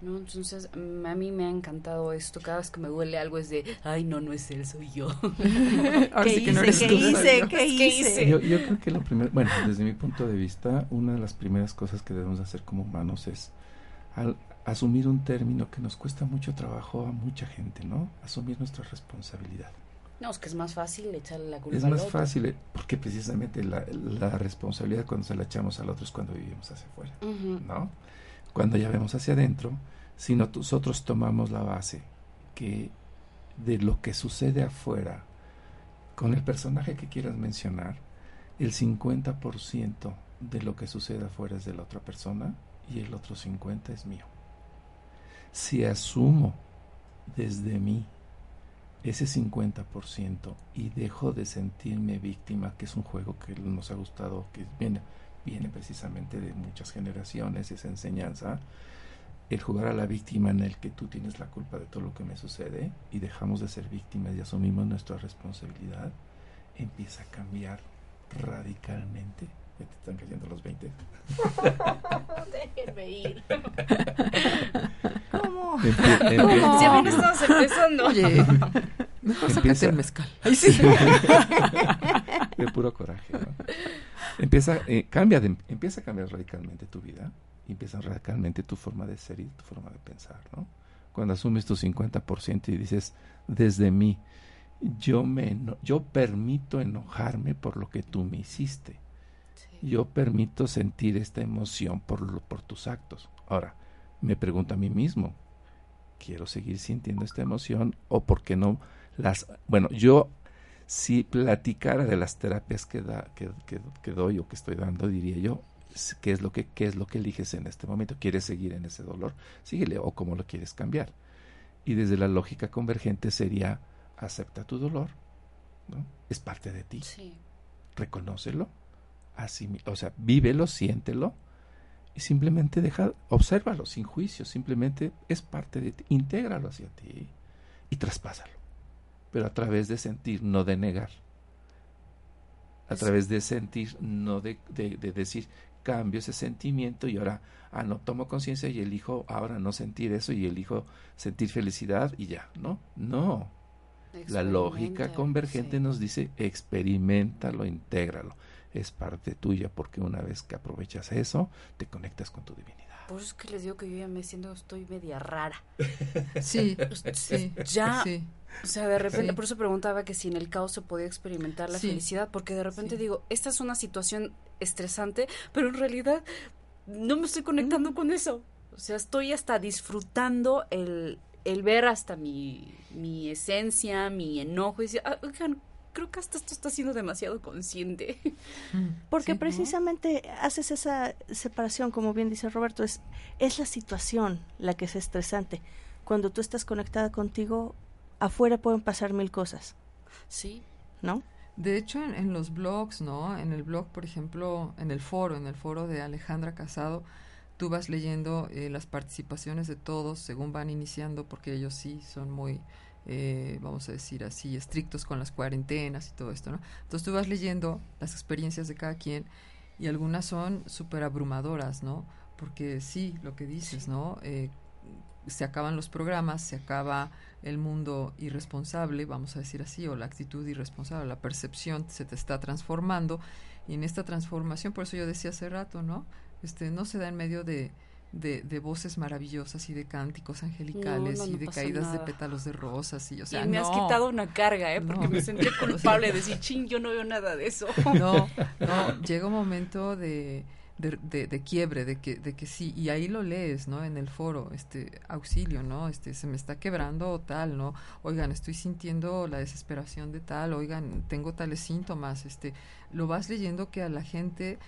¿No? Entonces, mm, a mí me ha encantado esto. Cada vez que me duele algo es de, ay, no, no es él, soy yo. [laughs] ¿Qué no hice? ¿Qué tú, hice? yo. ¿Qué ¿Qué hice? Yo, yo creo que lo primero, bueno, desde mi punto de vista, una de las primeras cosas que debemos hacer como humanos es al asumir un término que nos cuesta mucho trabajo a mucha gente, ¿no? Asumir nuestra responsabilidad. No, es que es más fácil echarle la culpa Es al más otro. fácil, eh, porque precisamente la, la responsabilidad cuando se la echamos al otro es cuando vivimos hacia afuera. ¿no? Cuando ya vemos hacia adentro, si no- nosotros tomamos la base que de lo que sucede afuera, con el personaje que quieras mencionar, el 50% de lo que sucede afuera es de la otra persona y el otro 50% es mío. Si asumo desde mí ese 50% y dejo de sentirme víctima, que es un juego que nos ha gustado, que viene, viene precisamente de muchas generaciones, esa enseñanza, el jugar a la víctima en el que tú tienes la culpa de todo lo que me sucede y dejamos de ser víctimas y asumimos nuestra responsabilidad, empieza a cambiar radicalmente. Ya te están cayendo los 20. Déjenme ir. ¿Cómo? Si apenas estamos empezando. Oye, mejor sácate Empieza- el mezcal. Ay, sí. [laughs] de puro coraje. ¿no? Empieza, eh, cambia de- empieza a cambiar radicalmente tu vida, empieza radicalmente tu forma de ser y tu forma de pensar. ¿no? Cuando asumes tu 50% y dices, desde mí, yo, me yo permito enojarme por lo que tú me hiciste. Yo permito sentir esta emoción por, lo- por tus actos. Ahora, me pregunto a mí mismo, ¿quiero seguir sintiendo esta emoción o por qué no las... Bueno, yo si platicara de las terapias que, da, que, que- que doy o que estoy dando, diría yo, ¿qué es, lo que, ¿qué es lo que eliges en este momento? ¿Quieres seguir en ese dolor? Síguele o cómo lo quieres cambiar. Y desde la lógica convergente sería, acepta tu dolor, ¿no? Es parte de ti Sí. reconócelo, así, o sea, vívelo, siéntelo y simplemente deja, obsérvalo sin juicio, simplemente es parte de ti, intégralo hacia ti y traspásalo, pero a través de sentir, no de negar, a través de sentir, no de, de- de decir cambio ese sentimiento y ahora, ah, no tomo conciencia y elijo ahora no sentir eso y elijo sentir felicidad y ya, ¿no? No, la lógica convergente sí. nos dice experimentalo, intégralo. Es parte tuya porque una vez que aprovechas eso, te conectas con tu divinidad. Por eso es que les digo que yo ya me siento, estoy media rara. Sí, sí. Ya, Sí. o sea, de repente, Sí. por eso preguntaba que si en el caos se podía experimentar la Sí. felicidad, porque de repente digo, esta es una situación estresante, pero en realidad no me estoy conectando con eso. O sea, estoy hasta disfrutando el, el ver hasta mi, mi esencia, mi enojo, y decir, "Ah, oigan, creo que hasta esto está siendo demasiado consciente. Mm, Porque sí. precisamente haces esa separación, como bien dice Roberto, es, es la situación la que es estresante. Cuando tú estás conectada contigo, afuera pueden pasar mil cosas, Sí, ¿no? De hecho, en, en los blogs, ¿no? En el blog, por ejemplo, en el foro, en el foro de Alejandra Casado, tú vas leyendo eh, las participaciones de todos según van iniciando, porque ellos sí son muy, eh, vamos a decir así, estrictos con las cuarentenas y todo esto, ¿no? Entonces tú vas leyendo las experiencias de cada quien y algunas son súper abrumadoras, ¿no? Porque sí, lo que dices, ¿no? Eh, se acaban los programas, se acaba el mundo irresponsable, vamos a decir así, o la actitud irresponsable, la percepción se te está transformando y en esta transformación, por eso yo decía hace rato, ¿no? Este no se da en medio de, de, de voces maravillosas y de cánticos angelicales No, no, y de caídas nada. de pétalos de rosas y o sea, y me has quitado una carga, ¿eh? Porque me sentí [laughs] culpable de decir, ching, yo no veo nada de eso. [laughs] No, no, [laughs] llega un momento de, de, de, de quiebre, de que, de que sí, y ahí lo lees, ¿no? En el foro, este, auxilio, ¿no? Este, se me está quebrando tal, ¿no? Oigan, estoy sintiendo la desesperación de tal, oigan, tengo tales síntomas, este, lo vas leyendo que a la gente,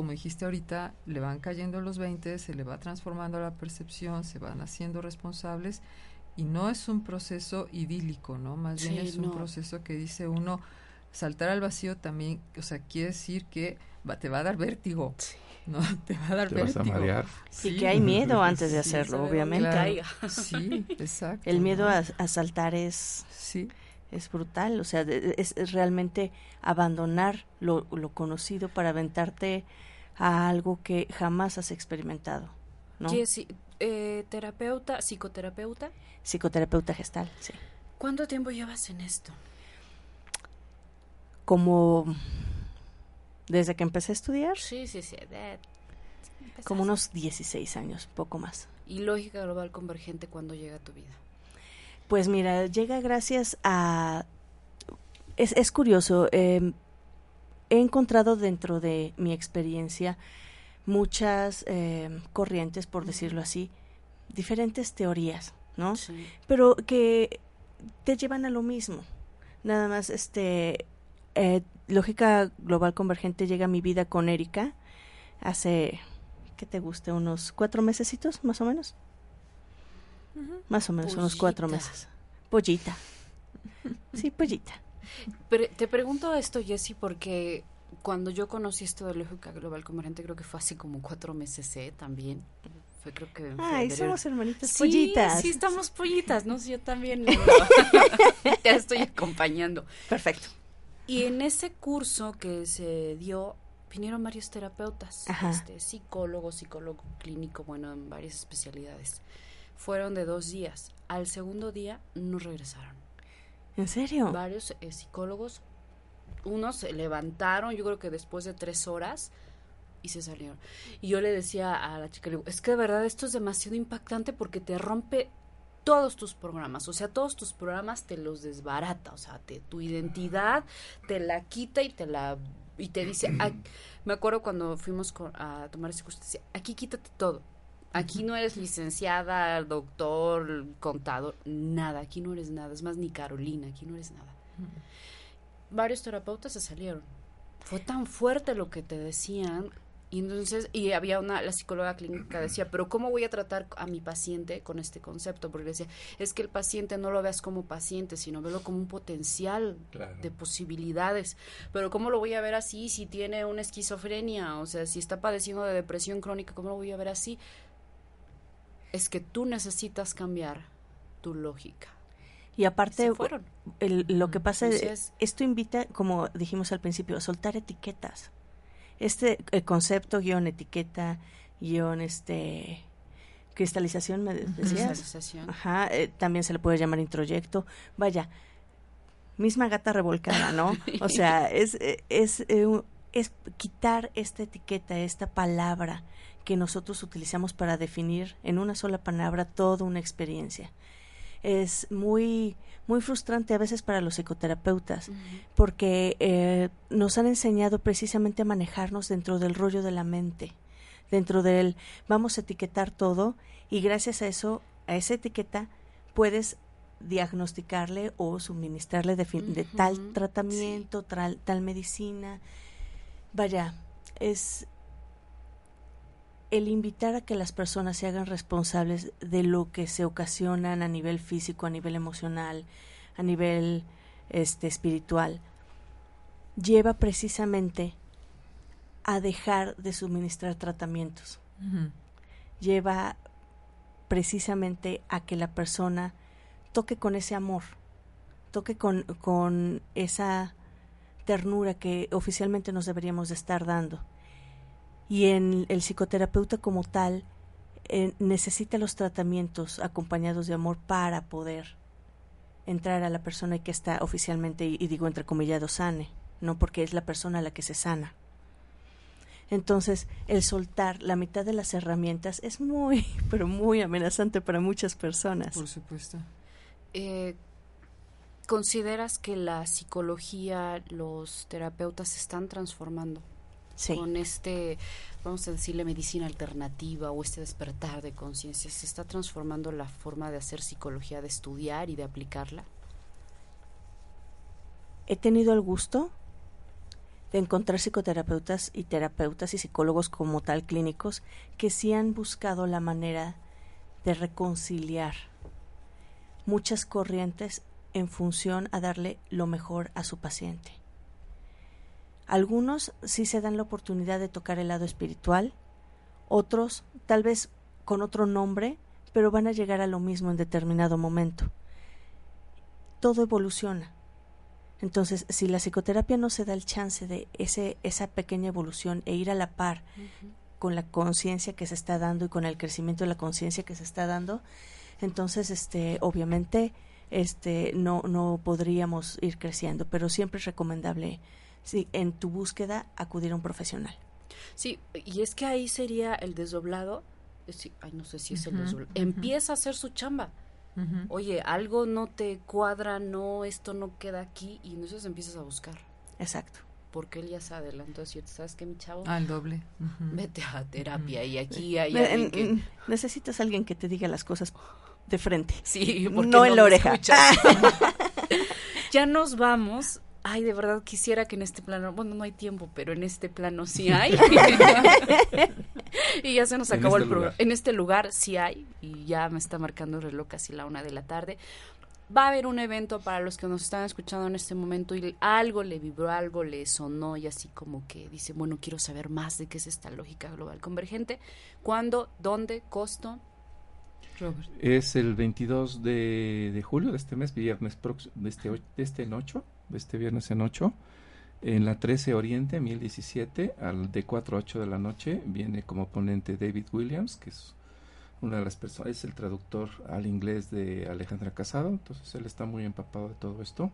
como dijiste ahorita, le van cayendo los 20, se le va transformando la percepción, se van haciendo responsables, y no es un proceso idílico, ¿no? Más bien Sí, es un proceso que dice uno, saltar al vacío también, o sea, quiere decir que va, te va a dar vértigo, ¿no? [laughs] Te va a dar Te vas a vértigo. marear. Y que hay miedo [laughs] antes de Sí, hacerlo, obviamente. caiga. Sí, exacto. El miedo ¿no? a, a saltar es, Sí, es brutal, o sea, es, realmente abandonar lo, conocido para aventarte a algo que jamás has experimentado. ¿no? eh, terapeuta, psicoterapeuta. Psicoterapeuta gestal, sí. ¿Cuánto tiempo llevas en esto? Como desde que empecé a estudiar. Sí, sí, sí. como unos 16 años, poco más. ¿Y lógica global convergente cuándo llega a tu vida? Pues mira, llega gracias a... Es, es curioso, em, he encontrado dentro de mi experiencia muchas em, corrientes, por decirlo así, diferentes teorías, ¿no? Pero que te llevan a lo mismo. Nada más, este, eh, lógica global convergente llega a mi vida con Erika hace, ¿qué te guste? Unos cuatro mesecitos, más o menos. Más o menos, unos cuatro meses. Pollita. Sí, pollita. Pero te pregunto esto, Jessy, porque cuando yo conocí esto de lógica global convergente, creo que fue hace como cuatro meses, ¿eh? También. Fue creo que. Ay, somos hermanitas pollitas. Sí, estamos [laughs] pollitas, ¿no? Sí, yo también. [laughs] [laughs] te estoy acompañando. Perfecto. Y en ese curso que se dio, vinieron varios terapeutas, este, psicólogos, psicólogo clínico, bueno, en varias especialidades fueron de dos días. Al segundo día no regresaron. ¿En serio? Varios eh, psicólogos, unos se levantaron, yo creo que después de tres horas, y se salieron. Y yo le decía a la chica, es que de verdad esto es demasiado impactante porque te rompe todos tus programas, o sea, todos tus programas te los desbarata, o sea, te, tu identidad te la quita y te la y te dice, me acuerdo cuando fuimos a tomar ese curso, decía, aquí quítate todo, Aquí no eres licenciada, doctor, contador, nada. Aquí no eres nada. Es más, ni Carolina, aquí no eres nada. Varios terapeutas se salieron. Fue tan fuerte lo que te decían. Y entonces, y había una, la psicóloga clínica decía, pero ¿cómo voy a tratar a mi paciente con este concepto? Porque decía, es que el paciente no lo veas como paciente, sino velo como un potencial de posibilidades. Pero ¿cómo lo voy a ver así si tiene una esquizofrenia? O sea, si está padeciendo de depresión crónica, ¿cómo lo voy a ver así? Es que tú necesitas cambiar tu lógica. Y aparte, lo que pasa es, esto invita, como dijimos al principio, a soltar etiquetas. Este concepto, guion, etiqueta, guion, este, cristalización, me decías. Cristalización. Ajá, eh, también se le puede llamar introyecto. Vaya, misma gata revolcada, ¿no? [laughs] o sea, es, es, eh, es quitar esta etiqueta, esta palabra que nosotros utilizamos para definir en una sola palabra toda una experiencia. Es muy, muy frustrante a veces para los psicoterapeutas, porque eh, nos han enseñado precisamente a manejarnos dentro del rollo de la mente, dentro del vamos a etiquetar todo y gracias a eso, a esa etiqueta, puedes diagnosticarle o suministrarle de, de tal tratamiento, tal, tal medicina. Vaya, es el invitar a que las personas se hagan responsables de lo que se ocasionan a nivel físico, a nivel emocional, a nivel este espiritual, lleva precisamente a dejar de suministrar tratamientos. Lleva precisamente a que la persona toque con ese amor, toque con, con esa ternura que oficialmente nos deberíamos de estar dando y en el psicoterapeuta como tal eh, necesita los tratamientos acompañados de amor para poder entrar a la persona que está oficialmente, y, digo entre comillado, sane, no porque es la persona la que se sana. Entonces, el soltar la mitad de las herramientas es muy, [laughs] pero muy amenazante para muchas personas. Por supuesto. Eh, ¿Consideras que la psicología, los terapeutas se están transformando? Con este, vamos a decirle, medicina alternativa o este despertar de conciencia? ¿Se está transformando la forma de hacer psicología, de estudiar y de aplicarla? He tenido el gusto de encontrar psicoterapeutas y terapeutas y psicólogos como tal clínicos que sí han buscado la manera de reconciliar muchas corrientes en función a darle lo mejor a su paciente. Algunos sí se dan la oportunidad de tocar el lado espiritual, otros tal vez con otro nombre, pero van a llegar a lo mismo en determinado momento. Todo evoluciona, Entonces, si la psicoterapia no se da el chance de ese, esa pequeña evolución e ir a la par con la conciencia que se está dando y con el crecimiento de la conciencia que se está dando, entonces, este, obviamente, este, no, no podríamos ir creciendo, pero siempre es recomendable, sí, en tu búsqueda, acudir a un profesional. Sí, y es que ahí sería el desdoblado, sí, ay, no sé si es el desdoblado, empieza a hacer su chamba. Oye, algo no te cuadra, no, esto no queda aquí, y entonces empiezas a buscar. Exacto. Porque él ya se adelantó, así, ¿sabes qué, mi chavo? Al doble. Vete a terapia y aquí hay Ne- alguien que... n- Necesitas alguien que te diga las cosas de frente. Sí, porque no en la oreja. [laughs] ya nos vamos. Ay, de verdad quisiera que en este plano, bueno, no hay tiempo, pero en este plano sí [laughs] hay. y ya se nos acabó este el programa. lugar. En este lugar sí hay y ya me está marcando el reloj casi la una de la tarde. Va a haber un evento para los que nos están escuchando en este momento y algo le vibró, algo le sonó y así como que dice, bueno, quiero saber más de qué es esta lógica global convergente. ¿Cuándo? ¿Dónde? ¿Costo? Robert. Es el 22 de, de julio de este mes, viernes próximo, de este, de este en 8, de este viernes en 8, en la 13 Oriente, 1017, al de 4 a 8 de la noche, viene como ponente David Williams, que es una de las personas, es el traductor al inglés de Alejandra Casado, entonces él está muy empapado de todo esto.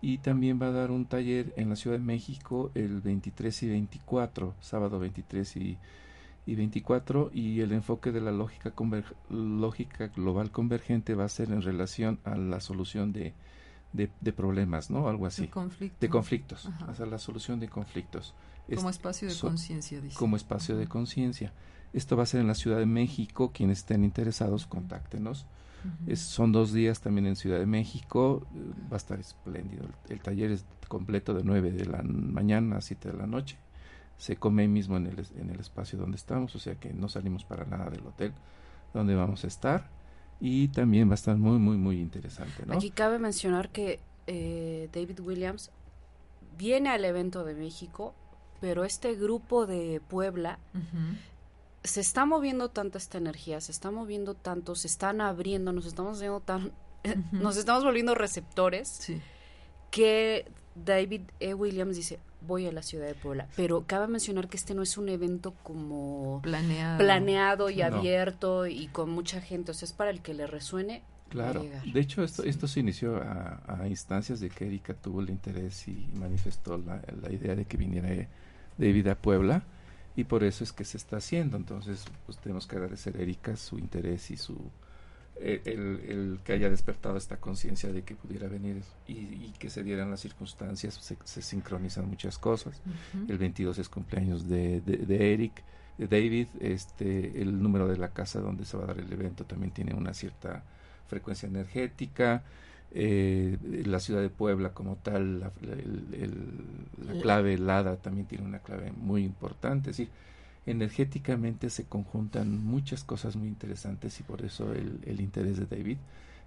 Y también va a dar un taller en la Ciudad de México el 23 y 24, sábado 23 y y 24 y el enfoque de la lógica lógica global convergente va a ser en relación a la solución de, de, de problemas, ¿no? Algo así. Conflicto. De conflictos, Ajá. o sea, la solución de conflictos. Como Es- espacio de so- conciencia, dice. como espacio de conciencia. Esto va a ser en la Ciudad de México. Quienes estén interesados, contáctenos. Es- son dos días también en Ciudad de México. eh, Va a estar espléndido. El, el taller es completo de 9 de la mañana a 7 de la noche. Se come ahí mismo en el, en el espacio donde estamos, o sea que no salimos para nada del hotel donde vamos a estar. Y también va a estar muy, muy, muy interesante, ¿no? Aquí cabe mencionar que eh, David Williams viene al evento de México, pero este grupo de Puebla se está moviendo tanta esta energía, se está moviendo tanto, se están abriendo, nos estamos haciendo tan, [laughs] nos estamos volviendo receptores Sí. que David E. Williams dice voy a la ciudad de Puebla, pero cabe mencionar que este no es un evento como Planeado. planeado y No. abierto y con mucha gente, o sea, es para el que le resuene. Claro. llegar. De hecho, esto, Sí. esto se inició a, a instancias de que Erika tuvo el interés y manifestó la, la idea de que viniera David a Puebla y por eso es que se está haciendo. Entonces, pues tenemos que agradecer a Erika su interés y su el, que haya despertado esta conciencia de que pudiera venir y, y que se dieran las circunstancias, se, se sincronizan muchas cosas. El 22 es cumpleaños de, de, de Eric, de David. Este, el número de la casa donde se va a dar el evento también tiene una cierta frecuencia energética. Eh, la ciudad de Puebla como tal, la, la- el- el- la La- clave helada también tiene una clave muy importante. Es decir, energéticamente se conjuntan muchas cosas muy interesantes y por eso el, el interés de David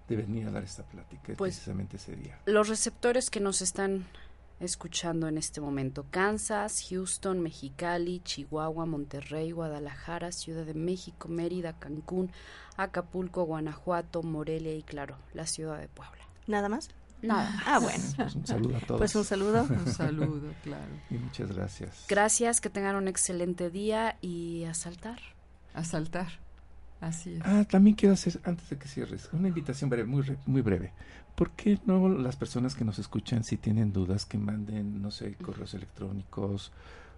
de venir a dar esta plática Pues- precisamente ese día. Los receptores que nos están escuchando en este momento, Kansas, Houston, Mexicali, Chihuahua, Monterrey, Guadalajara, Ciudad de México, Mérida, Cancún, Acapulco, Guanajuato, Morelia y claro, la ciudad de Puebla. ¿Nada más? Nada. Ah, bueno. Pues un saludo a todos. Pues un saludo. Un saludo, claro. Y muchas gracias. Gracias, que tengan un excelente día y a saltar. A saltar. Así es. Ah, también quiero hacer, antes de que cierres, una invitación breve, muy, re- muy breve. ¿Por qué no las personas que nos escuchan, si tienen dudas, que manden, no sé, correos electrónicos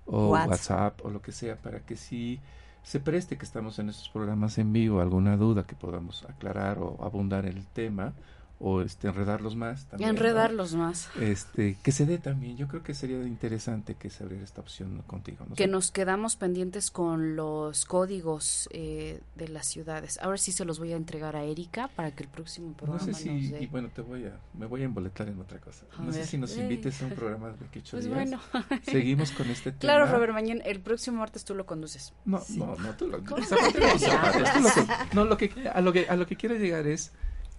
o Whats. WhatsApp o lo que sea, para que si se preste que estamos en estos programas en vivo, alguna duda que podamos aclarar o abundar en el tema o este enredarlos más también, ¿no? Enredarlos más. este que se dé también yo creo que sería interesante que se abriera esta opción contigo ¿no? Que nos quedamos pendientes con los códigos eh, de las ciudades. Ahora sí se los voy a entregar a Erika para que el próximo No programa sé si, nos dé. y bueno, te voy a, me voy a emboletar en otra cosa. A no sé ver. si nos Eh. invites a un programa de [laughs] que ocho Pues días. bueno. [laughs] Seguimos con este tema. Claro, Robert, mañana, el próximo martes tú lo conduces. No, Sí. no, no, tú lo, ¿Cómo? zapatero a los zapatos, tú lo [laughs] no, lo que, a lo que, a lo que quiero llegar es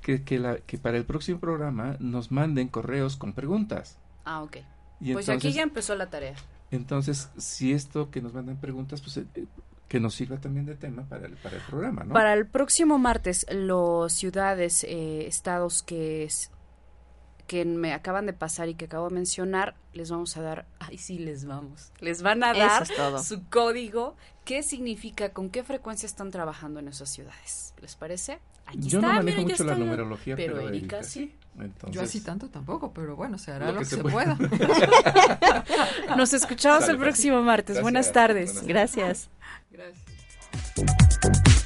que, que, la, que para el próximo programa nos manden correos con preguntas. Ah, ok. Y pues entonces, aquí ya empezó la tarea. entonces, si esto que nos mandan preguntas, pues eh, eh, que nos sirva también de tema para el, para el programa, ¿no? Para el próximo martes, los ciudades, eh, estados que, es- que me acaban de pasar y que acabo de mencionar, les vamos a dar, ay sí, les vamos, les van a dar Eso es todo. su código, qué significa, con qué frecuencia están trabajando en esas ciudades. ¿Les parece? Aquí Yo está, no manejo miren, ya mucho la está. numerología, pero, pero, Erika sí. Entonces, Yo así tanto tampoco, pero bueno, se hará Lo lo, que que, se se pueda. pueda. [laughs] Nos escuchamos el pues. próximo martes. Gracias. Buenas tardes. Buenas Gracias. Gracias.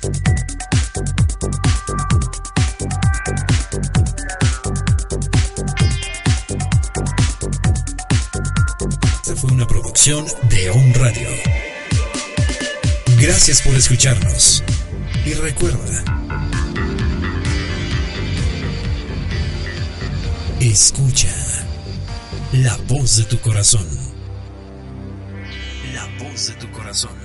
Fue una producción de On Radio. Gracias por escucharnos. Y recuerda, escucha la voz de tu corazón. La voz de tu corazón.